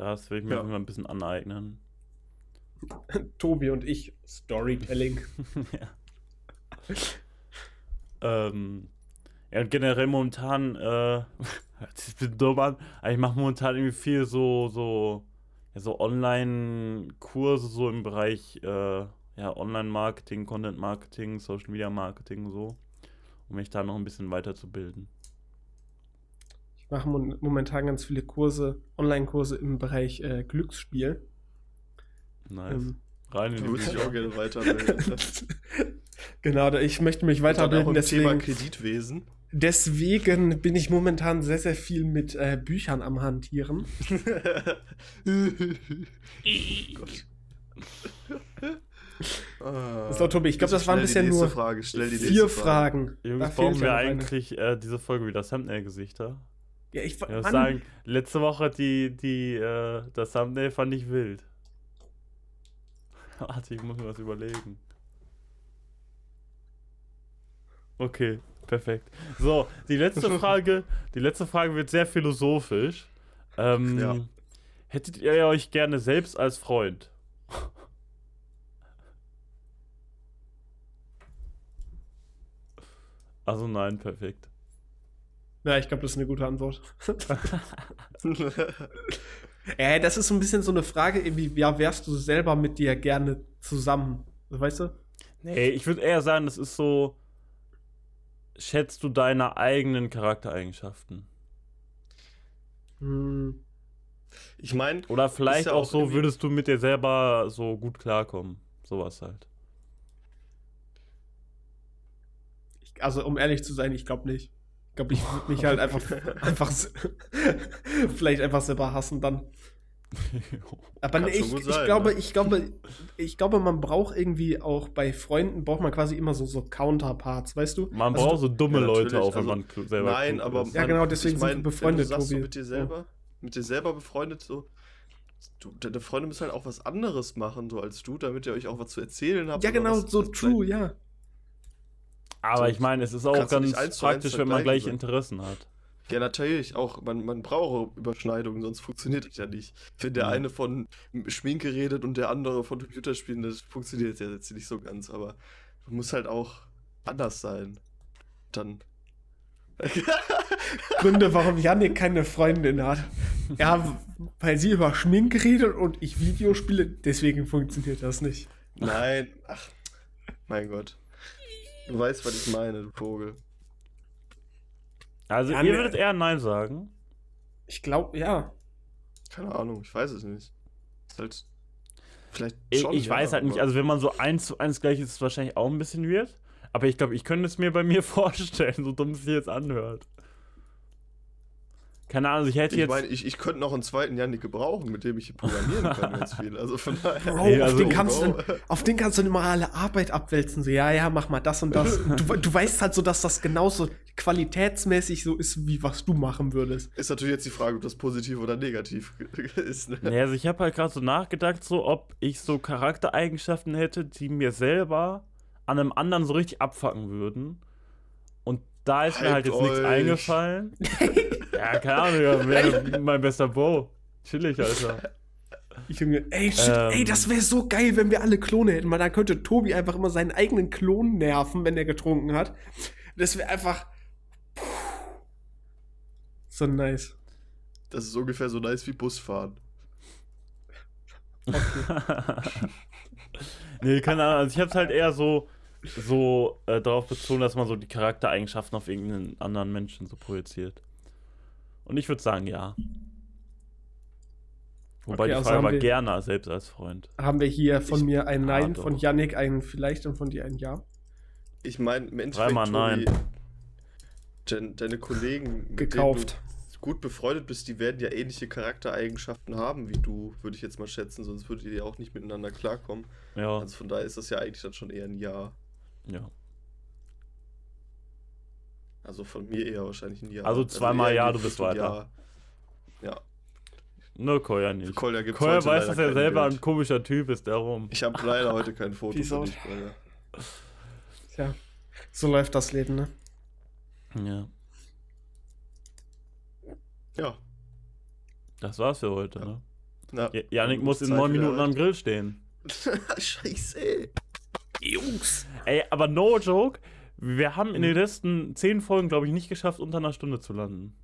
Das will ich mir Ja. ein bisschen aneignen. Tobi und ich, Storytelling. ja. Ähm, ja, und generell momentan, äh, ein bisschen dumm an, aber ich mache momentan irgendwie viel so, so, ja, so Online-Kurse so im Bereich, äh, ja, Online-Marketing, Content-Marketing, Social-Media-Marketing so, um mich da noch ein bisschen weiterzubilden. Ich mache momentan ganz viele Kurse, Online-Kurse im Bereich äh, Glücksspiel. Nice. Ähm, Rein in die würde ich Bücher. auch gerne weiterbilden. genau, da- ich möchte mich Und weiterbilden, Thema deswegen, Kreditwesen. deswegen bin ich momentan sehr, sehr viel mit äh, Büchern am Hantieren. So, Tobi, ich glaube, das waren bisher nur Frage. Vier. Fragen. Jungs, ja wir eigentlich äh, diese Folge wieder Thumbnail-Gesichter? Ja, ich, Ich muss sagen, letzte Woche die, die, äh, das Thumbnail fand ich wild. Warte, ich muss mir was überlegen. Okay, perfekt. So, die letzte Frage, die letzte Frage wird sehr philosophisch. Ähm, Ja. Hättet ihr euch gerne selbst als Freund? Also nein, perfekt. Ja, ich glaube, das ist eine gute Antwort. Äh, das ist so ein bisschen so eine Frage, irgendwie, ja, wärst du selber mit dir gerne zusammen? Weißt du? Nee, ich würde eher sagen, das ist so. Schätzt du deine eigenen Charaktereigenschaften? Hm. Ich meine, Oder vielleicht ja auch, auch so, würdest du mit dir selber so gut klarkommen? Sowas halt. Ich, also, um ehrlich zu sein, ich glaube nicht. Ich glaube, ich würde mich halt einfach, einfach vielleicht einfach selber hassen dann. Aber nee, ich, ich sein, glaube, ne? ich glaube, ich glaube, man braucht irgendwie auch bei Freunden braucht man quasi immer so, so Counterparts, weißt du? Man Also braucht so dumme Ja, Leute auch, wenn also, man selber nein, aber ist. Ja, genau, deswegen sind wir befreundet, wenn du sagst, Tobi. So mit dir selber, mit dir selber befreundet, so. Du, deine Freunde müssen halt auch was anderes machen, so als du, damit ihr euch auch was zu erzählen habt. Ja, genau, was, so was true, ja. Aber so ich meine, es ist auch ganz praktisch, wenn man gleiche so. Interessen hat. Ja, natürlich, auch. Man, man braucht Überschneidungen, sonst funktioniert das ja nicht. Wenn der Ja. eine von Schminke redet und der andere von Computerspielen, das funktioniert ja jetzt nicht so ganz, aber man muss halt auch anders sein. Dann. Gründe, warum Janik keine Freundin hat. Ja, weil sie über Schminke redet und ich Videospiele, deswegen funktioniert das nicht. Nein, ach, mein Gott. Du weißt, was ich meine, du Vogel. Also, Ja, ihr würdet eher Nein sagen. Ich glaube, ja. Keine Ahnung, ich weiß es nicht. Ist halt. Vielleicht Ich, schon. ich ja, weiß halt nicht, also wenn man so eins zu eins gleich ist, ist es wahrscheinlich auch ein bisschen weird. Aber ich glaube, ich könnte es mir bei mir vorstellen, so dumm es sich jetzt anhört. Keine Ahnung, also ich hätte Ich jetzt. meine, ich, ich könnte noch einen zweiten Janik gebrauchen, mit dem ich hier programmieren kann, ganz viel. Also von daher. Bro, Ey, auf, also- den kannst Bro. du, auf den kannst du immer alle Arbeit abwälzen. So, ja, ja, mach mal das und das. Du, du weißt halt so, dass das genauso qualitätsmäßig so ist, wie was du machen würdest. Ist natürlich jetzt die Frage, ob das positiv oder negativ ist. Ne? Nee, also ich habe halt gerade so nachgedacht, so ob ich so Charaktereigenschaften hätte, die mir selber an einem anderen so richtig abfacken würden. Und da ist mir halt jetzt nichts euch. eingefallen. ja, keine Ahnung, ja, mein bester Bro. Chillig, Alter. Junge, ey, shit, Ähm. ey, das wäre so geil, wenn wir alle Klone hätten, weil dann könnte Tobi einfach immer seinen eigenen Klon nerven, wenn er getrunken hat. Das wäre einfach. So nice. Das ist ungefähr so nice wie Busfahren. nee, keine Ahnung. Also ich hab's halt eher so, so äh, darauf bezogen, dass man so die Charaktereigenschaften auf irgendeinen anderen Menschen so projiziert. Und ich würde sagen, ja. Wobei Okay, die also Frage haben war wir- gerne selbst als Freund. Haben wir hier von Ich- mir ein Ah, Nein, doch. von Yannick ein Vielleicht und von dir ein Ja. Ich meine, Endeffekt, Dreimal nein. dein, deine Kollegen, mit Gekauft. Gut befreundet bist, die werden ja ähnliche Charaktereigenschaften haben wie du, würde ich jetzt mal schätzen, sonst würdet ihr ja auch nicht miteinander klarkommen. Ja, Also von daher ist das ja eigentlich dann schon eher ein Ja. ja. Also von mir eher wahrscheinlich ein Ja. Also zweimal eher Ja, du bist weiter. Ja. ja. Ne, Koya Für nicht. Kolja gibt's Koya heute weiß, dass er selber Bild. ein komischer Typ ist, darum. Ich habe leider heute kein Foto Peace für dich, Kolja. Tja, so läuft das Leben, ne? Ja. Ja. Das war's für heute, Ja. ne? Na, Ja- Janik muss in neun Minuten am Grill stehen. Scheiße. Jungs. Ey, aber no joke, wir haben in den letzten zehn Folgen, glaube ich, nicht geschafft, unter einer Stunde zu landen.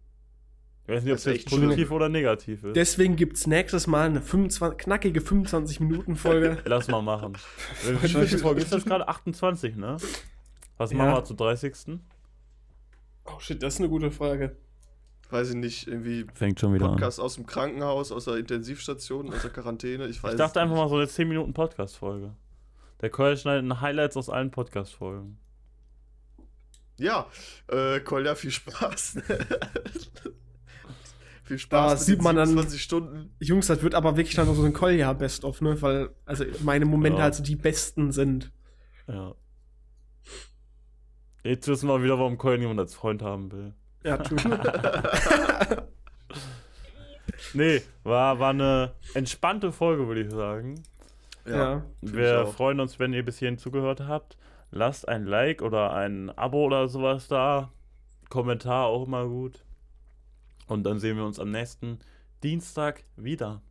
Ich weiß nicht, ob Das das ist jetzt positiv oder negativ ist. Deswegen gibt's nächstes Mal eine 25, knackige 25-Minuten-Folge. Lass mal machen. Viele Folge ist das gerade? 28, ne? Was Ja. machen wir zur 30.? oh shit, das ist eine gute Frage. Weiß ich nicht, irgendwie Fängt schon Podcast aus dem Krankenhaus, aus der Intensivstation, aus der Quarantäne. Ich weiß Ich dachte es einfach mal so eine 10 Minuten Podcast-Folge. Der Keul schneidet Highlights aus allen Podcast-Folgen. Ja, äh, Kolja, viel Spaß. viel Da Spaß sieht man dann- 27 Stunden. Jungs, das wird aber wirklich dann so ein Kolja-Best-of, ne? Weil, also meine Momente Ja. halt so die besten sind. Ja. Jetzt wissen wir wieder, warum Keul niemand als Freund haben will. Ja, tu. Nee, war, war eine entspannte Folge, würde ich sagen. Ja. ich Wir freuen uns, wenn ihr bis hierhin zugehört habt. Lasst ein Like oder ein Abo oder sowas da. Kommentar auch immer gut. Und dann sehen wir uns am nächsten Dienstag wieder.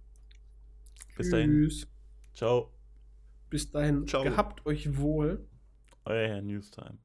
Bis dahin. Tschüss. Ciao. Bis dahin. Ciao. Gehabt euch wohl. Euer Herr Newstime.